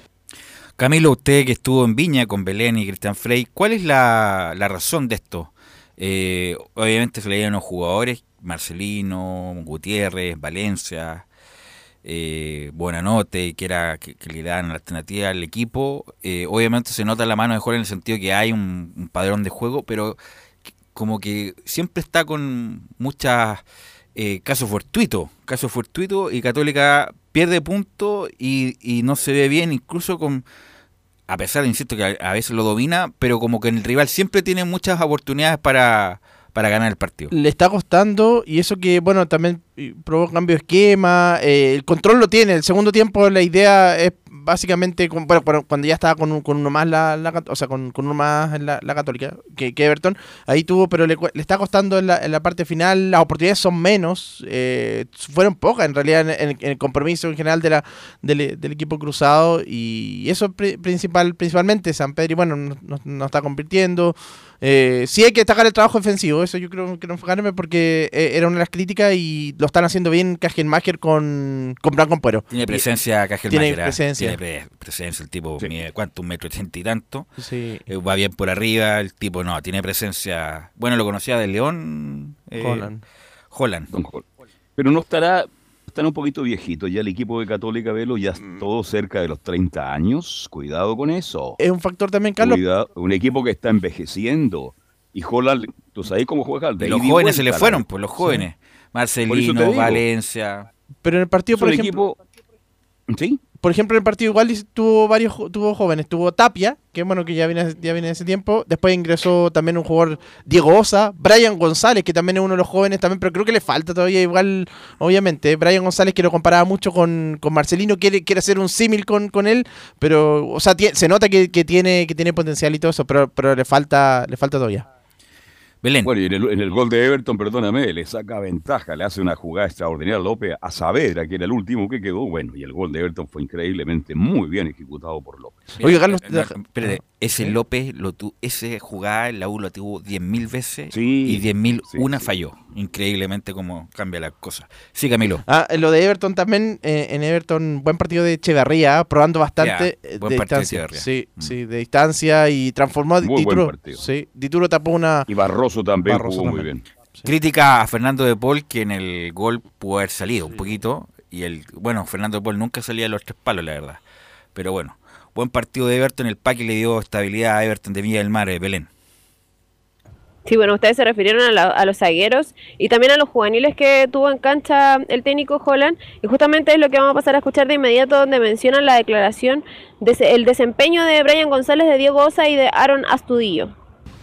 Camilo, usted que estuvo en Viña con Belén y Cristian Frey, ¿cuál es la, la razón de esto? Eh, obviamente se le dieron los jugadores, Marcelino, Gutiérrez, Valencia, eh, Buenanote, que era que, le dan la alternativa al equipo. Eh, obviamente se nota la mano de juego en el sentido que hay un, un padrón de juego, pero como que siempre está con muchas eh, casos fortuitos, casos fortuitos y Católica pierde puntos y, y no se ve bien, incluso con a pesar insisto, que a, veces lo domina, pero como que el rival siempre tiene muchas oportunidades para, para ganar el partido. Le está costando y eso que, bueno, también probó cambio de esquema, eh, el control lo tiene, el segundo tiempo la idea es básicamente, con- bueno, cuando- ya estaba con, con uno más la, o sea, con, uno más la, la Católica, que, Everton, ahí tuvo, pero le, le está costando en la, en la parte final, las oportunidades son menos, eh, fueron pocas en realidad en, el compromiso en general de la, del, del equipo cruzado, y eso pri- principal, principalmente, San Pedro, y bueno, no, no- no está convirtiendo. Eh, sí hay que destacar el trabajo defensivo, eso yo creo que no enfocarme porque eh, era una de las críticas y lo están haciendo bien Kajenmacher con, con Blanco Ampuero. Tiene presencia Cajel Tiene Máquera, presencia. Tiene pre- presencia. El tipo, mide, ¿cuánto? Un metro ochenta y tanto. Sí. Eh, va bien por arriba. El tipo, no, tiene presencia. Bueno, lo conocía de León. eh, Holland. Holland. Pero no estará, están un poquito viejitos. Ya el equipo de Católica Velo ya es todo cerca de los 30 años. Cuidado con eso. Es un factor también, Carlos. Cuidado, un equipo que está envejeciendo. Y Holland, ¿tú sabes cómo juega? De Y los jóvenes se le fueron, pues los jóvenes. Por Marcelino. Valencia. Pero en el partido, Son por ejemplo, ¿Sí? Por ejemplo, en el partido igual tuvo varios tuvo jóvenes, tuvo Tapia, que bueno que ya viene ya viene ese tiempo, después ingresó también un jugador Diego Osa, Brian González, que también es uno de los jóvenes también, pero creo que le falta todavía igual, obviamente, Brian González que lo comparaba mucho con, con Marcelino, quiere, quiere hacer un símil con, con él, pero o sea, se nota que, que tiene que tiene potencial y todo eso, pero, pero le falta le falta todavía. Bueno, y en el, en el gol de Everton, perdóname, le saca ventaja, le hace una jugada extraordinaria a López a Saavedra, que era el último que quedó. Bueno, y el gol de Everton fue increíblemente muy bien ejecutado por López. Oye, Carlos, Eh, no, espérate, ese López, lo tu, ese jugada en la U lo tuvo 10.000 veces Sí, y 10.000 sí, una sí. falló. Increíblemente cómo cambia la cosa. Sí, Camilo. Ah, en lo de Everton también, eh, en Everton, buen partido de Echeverría, probando bastante eh, buen de partido de distancia. Echeverría. Sí, sí, de distancia y transformó a Muy buen Dituro. partido. Sí, Dituro tapó una. Y Barroso también Barroso jugó muy bien. Crítica a Fernando de Paul que en el gol pudo haber salido un poquito. Y el bueno, Fernando de Paul nunca salía de los tres palos, la verdad. Pero bueno, buen partido de Everton. El Paque le dio estabilidad a Everton de Villa del Mar, eh, Belén. Sí, bueno, ustedes se refirieron a, la- a los zagueros y también a los juveniles que tuvo en cancha el técnico Holland. Y justamente es lo que vamos a pasar a escuchar de inmediato, donde mencionan la declaración del desempeño de Brian González, de Diego Osa y de Aaron Astudillo.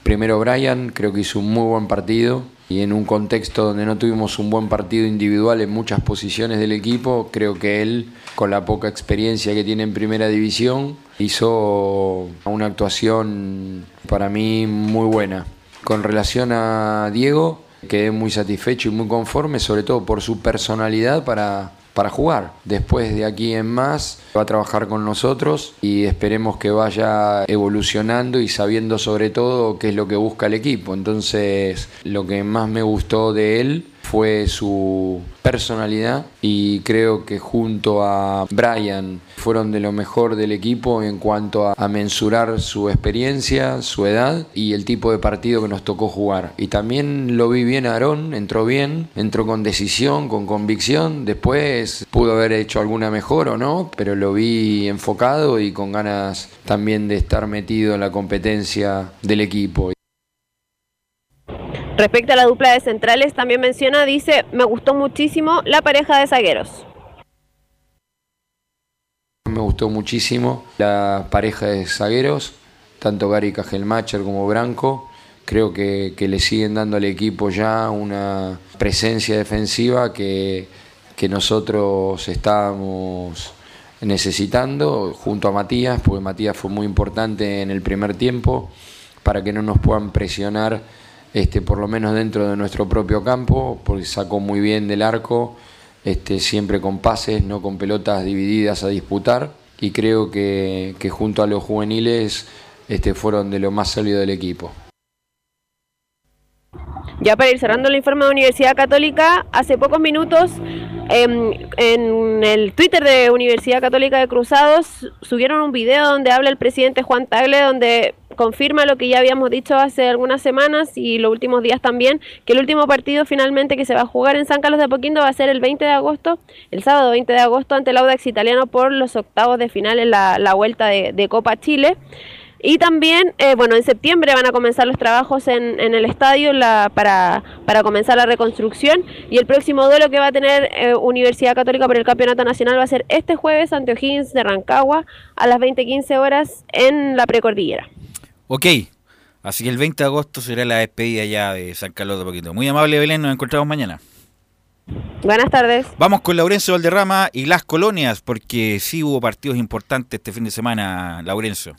Primero Brian, creo que hizo un muy buen partido y en un contexto donde no tuvimos un buen partido individual en muchas posiciones del equipo, creo que él, con la poca experiencia que tiene en primera división, hizo una actuación para mí muy buena. Con relación a Diego, quedé muy satisfecho y muy conforme, sobre todo por su personalidad para, para jugar. Después de aquí en más va a trabajar con nosotros y esperemos que vaya evolucionando y sabiendo sobre todo qué es lo que busca el equipo. Entonces, lo que más me gustó de él fue su personalidad y creo que junto a Brian fueron de lo mejor del equipo en cuanto a, a mensurar su experiencia, su edad y el tipo de partido que nos tocó jugar. Y también lo vi bien a Aarón, entró bien, entró con decisión, con convicción, después pudo haber hecho alguna mejor o no, pero lo vi enfocado y con ganas también de estar metido en la competencia del equipo. Respecto a la dupla de centrales, también menciona, dice, me gustó muchísimo la pareja de zagueros. Me gustó muchísimo la pareja de zagueros, tanto Gary Cajelmacher como Branco. Creo que, le siguen dando al equipo ya una presencia defensiva que, que nosotros estábamos necesitando junto a Matías, porque Matías fue muy importante en el primer tiempo para que no nos puedan presionar este, por lo menos dentro de nuestro propio campo, porque sacó muy bien del arco, este, siempre con pases, no con pelotas divididas a disputar, y creo que, junto a los juveniles este, fueron de lo más sólido del equipo. Ya para ir cerrando el informe de Universidad Católica, hace pocos minutos em, en el Twitter de Universidad Católica de Cruzados subieron un video donde habla el presidente Juan Tagle, donde confirma lo que ya habíamos dicho hace algunas semanas y los últimos días también, que el último partido finalmente que se va a jugar en San Carlos de Apoquindo va a ser el 20 de agosto, el sábado 20 de agosto ante el Audax Italiano por los octavos de final en la, la vuelta de, Copa Chile. Y también, eh, bueno, en septiembre van a comenzar los trabajos en, el estadio para, para comenzar la reconstrucción. Y el próximo duelo que va a tener eh, Universidad Católica por el Campeonato Nacional va a ser este jueves ante O'Higgins de Rancagua a las 20.15 horas en la precordillera. Ok, así que el 20 de agosto será la despedida ya de San Carlos de Poquito. Muy amable Belén, nos encontramos mañana. Buenas tardes. Vamos con Laurencio Valderrama y las colonias, porque sí hubo partidos importantes este fin de semana, Laurencio.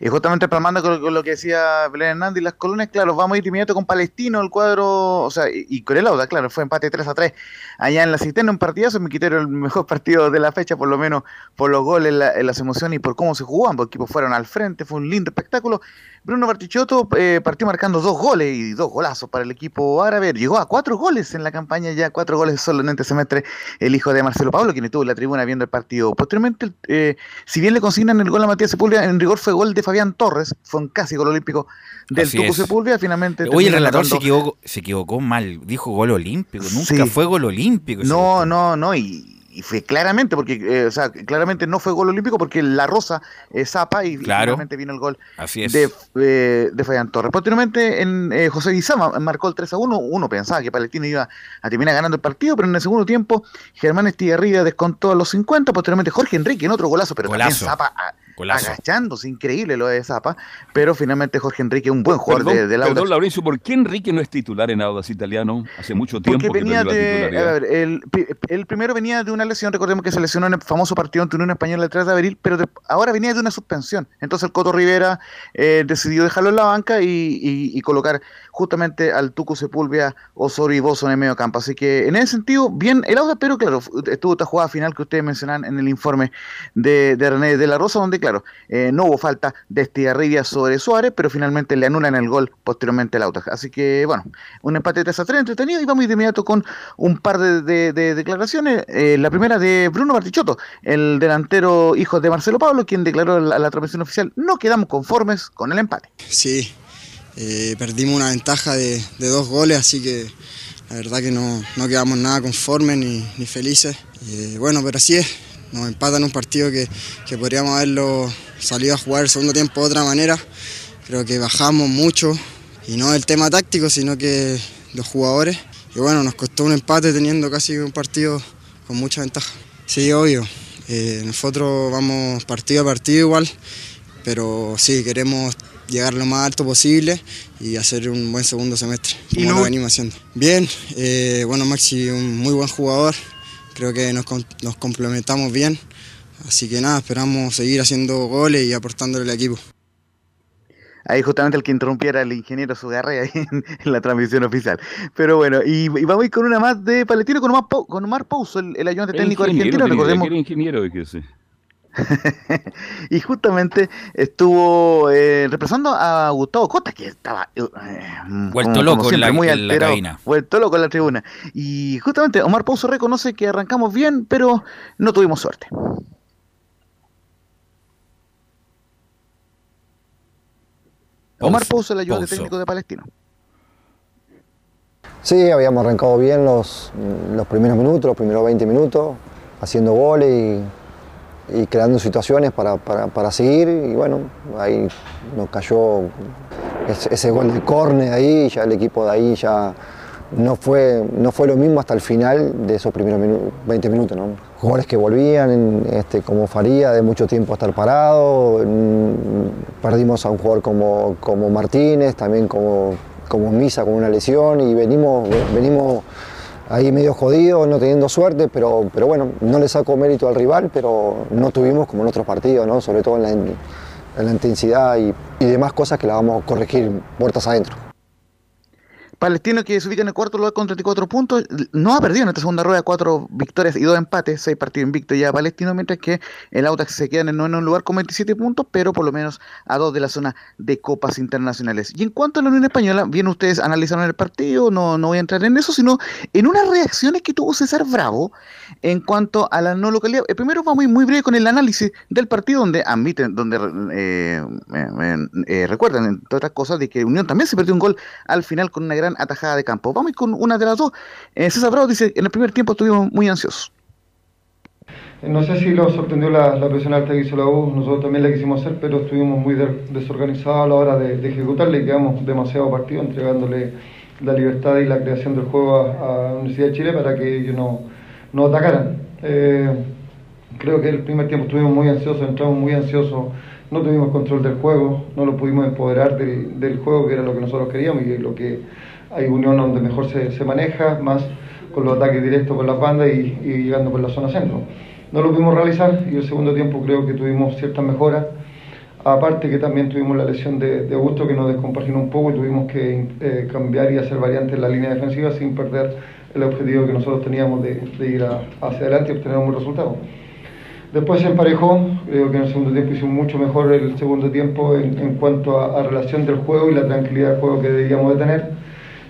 Y justamente palmando con, lo que decía Belén Hernández las colonias, claro, vamos a ir inmediato con Palestino, el cuadro, o sea, y, con el Auda, claro, fue empate 3 a 3 allá en la cisterna, un partidazo, mi criterio el mejor *laughs* partido de la fecha, por lo menos por los goles, la- las emociones y por cómo se jugó, ambos equipos fueron al frente, fue un lindo espectáculo. Bruno Bartichotto eh, partió marcando dos goles y dos golazos para el equipo árabe, llegó a cuatro goles en la campaña, ya cuatro goles solo en este semestre, el hijo de Marcelo Pablo, quien estuvo en la tribuna viendo el partido. Posteriormente, eh, si bien le consignan el gol a Matías Sepúlveda, en rigor fue gol de Fabián Torres, fue un casi gol olímpico del Así Tuco es. Sepúlveda, finalmente... Oye, el relator se equivocó, se equivocó mal, dijo gol olímpico, nunca Sí. fue gol olímpico. No, no, no, y, y fue claramente, porque, eh, o sea, claramente no fue gol olímpico porque la Rosa eh, zapa y, Claro. finalmente vino el gol Así es. de, eh, de Fabián Torres. Posteriormente, en, eh, José Guizama marcó el 3 a 1. Uno pensaba que Palestino iba a terminar ganando el partido, pero en el segundo tiempo, Germán Estigarribia descontó a los 50. Posteriormente, Jorge Enrique en otro golazo, pero Golazo. también Zapa a- Golazo. agachándose, increíble lo de Zapa. Pero finalmente, Jorge Enrique, un buen jugador Perdón, de, del Audax. perdón, Laurencio, ¿por qué Enrique no es titular en Audax Italiano? Hace mucho tiempo Porque que venía la de. A ver, el, primero venía de una lesión, recordemos que se lesionó en el famoso partido ante Unión Española el 3 de abril, pero de- ahora venía de una suspensión. Entonces el Coto Rivera eh, decidió dejarlo en la banca y, y- y colocar justamente al Tuco Sepúlveda, Osorio y Bozo en el medio campo. Así que en ese sentido, bien el Auda, pero claro, estuvo esta jugada final que ustedes mencionan en el informe de, de René de la Rosa, donde claro, eh, no hubo falta de Estigarribia sobre Suárez, pero finalmente le anulan el gol posteriormente al Auda. Así que bueno, un empate 3 a 3 entretenido y vamos de inmediato con un par de, de- de declaraciones. Eh, la primera de Bruno Bartichotto, el delantero hijo de Marcelo Pablo, quien declaró a la, a la transmisión oficial, no quedamos conformes con el empate. Sí, eh, perdimos una ventaja de, de dos goles, así que la verdad que no, no quedamos nada conformes ni, ni felices. Eh, bueno, pero así es, nos empatan un partido que, que podríamos haberlo salido a jugar el segundo tiempo de otra manera. Creo que bajamos mucho y no el tema táctico, sino que los jugadores. Y bueno, nos costó un empate teniendo casi un partido con mucha ventaja. Sí, obvio. eh, nosotros vamos partido a partido igual, pero sí, queremos llegar lo más alto posible y hacer un buen segundo semestre, como no- lo venimos haciendo. Bien, eh, bueno, Maxi, un muy buen jugador, creo que nos, nos complementamos bien, así que nada, esperamos seguir haciendo goles y aportándole al equipo. Ahí justamente el que interrumpiera el ingeniero Sugarre ahí *laughs* en, en la transmisión oficial. Pero bueno, y, y vamos a ir con una más de Palestino con Omar, Pou- con Omar Pouso, el, el ayudante El técnico ingeniero argentino, recordemos. era ingeniero de que sí. *laughs* Y justamente estuvo eh, representando a Gustavo Costa, que estaba eh, mm, Vuelto como- loco como en la- muy en la alterado, cabina. vuelto loco en la tribuna. Y justamente Omar Pouso reconoce que arrancamos bien, pero no tuvimos suerte. Omar Pouso, el ayudante técnico de Palestino. Sí, habíamos arrancado bien los, los primeros minutos, los primeros 20 minutos, haciendo goles y, y creando situaciones para, para- para seguir. Y bueno, ahí nos cayó ese, gol de córner ahí, ya el equipo de ahí ya no fue, no fue lo mismo hasta el final de esos primeros minu- 20 minutos. Jugadores que volvían, este, como Faría, de mucho tiempo a estar parado. Perdimos a un jugador como, como Martínez, también como, como Misa con una lesión y venimos, venimos ahí medio jodidos, no teniendo suerte, pero, pero bueno, no le saco mérito al rival, pero no tuvimos como en otros partidos, ¿no? sobre todo en la, en la intensidad y, y demás cosas que las vamos a corregir puertas adentro. Palestino que se ubica en el cuarto lugar con 34 puntos, no ha perdido en esta segunda rueda, cuatro victorias y dos empates, seis partidos invictos ya Palestino, mientras que el Audax se queda en el noveno lugar con 27 puntos, pero por lo menos a dos de la zona de copas internacionales. Y en cuanto a la Unión Española, bien ustedes analizaron el partido, no, no voy a entrar en eso, sino en unas reacciones que tuvo César Bravo en cuanto a la no localidad. Eh, primero vamos ir muy breve con el análisis del partido, donde admiten, donde eh, eh, eh, recuerdan, entre otras cosas, de que Unión también se perdió un gol al final con una gran atajada de campo. Vamos con una de las dos. Eh, César Bravo dice, en el primer tiempo estuvimos muy ansiosos. No sé si lo sorprendió la, la presión alta que hizo la U, nosotros también la quisimos hacer, pero estuvimos muy de- desorganizados a la hora de, de ejecutarla y quedamos demasiado partidos entregándole la libertad y la creación del juego a la Universidad de Chile para que ellos no, no atacaran. Eh, creo que el primer tiempo estuvimos muy ansiosos, entramos muy ansiosos, no tuvimos control del juego, no lo pudimos empoderar del, del juego, que era lo que nosotros queríamos y lo que hay unión donde mejor se, se maneja, más con los ataques directos por las bandas y, y llegando por la zona centro. No lo pudimos realizar y el segundo tiempo creo que tuvimos ciertas mejoras. Aparte que también tuvimos la lesión de, de Augusto que nos descompaginó un poco y tuvimos que eh, cambiar y hacer variantes en la línea defensiva sin perder el objetivo que nosotros teníamos de, de ir a- hacia adelante y obtener un buen resultado. Después se emparejó, creo que en el segundo tiempo hicimos mucho mejor el segundo tiempo en, en cuanto a, a relación del juego y la tranquilidad del juego que debíamos de tener.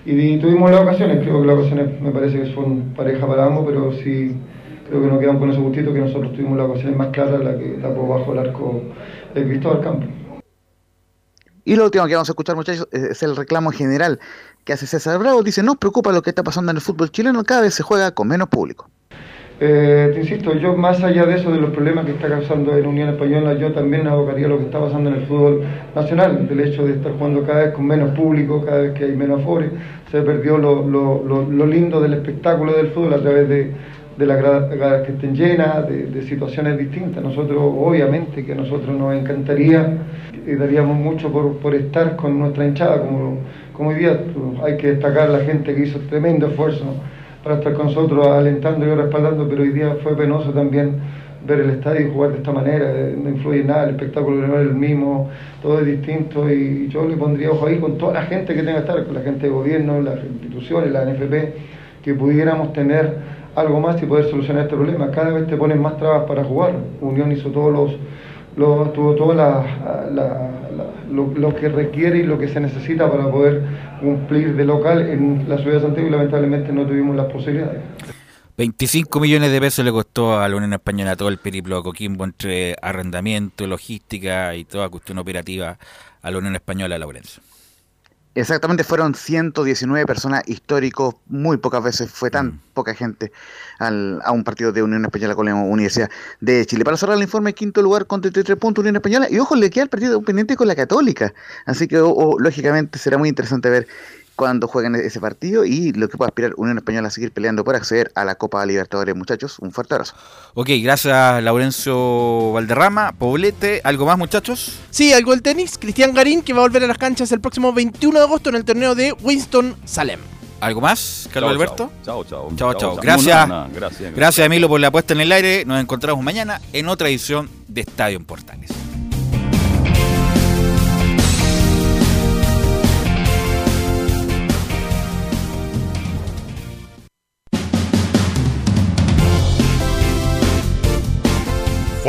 Y, tuvimos las ocasiones, creo que las ocasiones me parece que son pareja para ambos, pero sí creo que nos quedamos con ese gustito que nosotros tuvimos las ocasiones más claras, la que tapó bajo el arco de Cristóbal Campo. Y lo último que vamos a escuchar, muchachos, es es el reclamo general que hace César Bravo. Dice, nos preocupa lo que está pasando en el fútbol chileno, cada vez se juega con menos público. Eh, te insisto, yo más allá de eso, de los problemas que está causando en Unión Española, yo también abocaría lo que está pasando en el fútbol nacional, del hecho de estar jugando cada vez con menos público, cada vez que hay menos afores, se perdió lo, lindo del espectáculo del fútbol a través de, las gradas que estén llenas, de, situaciones distintas. Nosotros, obviamente, que a nosotros nos encantaría y daríamos mucho por, estar con nuestra hinchada, como, hoy día hay que destacar la gente que hizo tremendo esfuerzo para estar con nosotros alentando y respaldando, pero hoy día fue penoso también ver el estadio y jugar de esta manera, eh, no influye nada, el espectáculo no es el mismo, todo es distinto y yo le pondría ojo ahí con toda la gente que tenga que estar, con la gente de gobierno, las instituciones, la NFP, que pudiéramos tener algo más y poder solucionar este problema. Cada vez te ponen más trabas para jugar. Unión hizo todos los, los- tuvo todo la- lo, lo que requiere y lo que se necesita para poder cumplir de local en la ciudad de Santiago y lamentablemente no tuvimos las posibilidades. 25 millones de pesos le costó a la Unión Española todo el periplo a Coquimbo entre arrendamiento, logística y toda cuestión operativa a la Unión Española Laurencio. Exactamente, fueron 119 personas históricos, muy pocas veces fue tan poca gente al- a un partido de Unión Española con la Universidad de Chile. Para cerrar el informe, quinto lugar con 33 puntos Unión Española, y ojo, le queda el partido pendiente con la Católica, así que o- o, lógicamente será muy interesante ver cuando jueguen ese partido y lo que pueda aspirar Unión Española a seguir peleando por acceder a la Copa Libertadores, muchachos. Un fuerte abrazo. Ok, gracias Laurencio Valderrama, Poblete, ¿algo más muchachos? Sí, algo del tenis. Cristian Garín que va a volver a las canchas el próximo 21 de agosto en el torneo de Winston Salem. ¿Algo más, Carlos Chao, Alberto? Chao, chao. Chao, chao. Gracias. Gracias, Emilio, por la puesta en el aire. Nos encontramos mañana en otra edición de Estadio en Portales.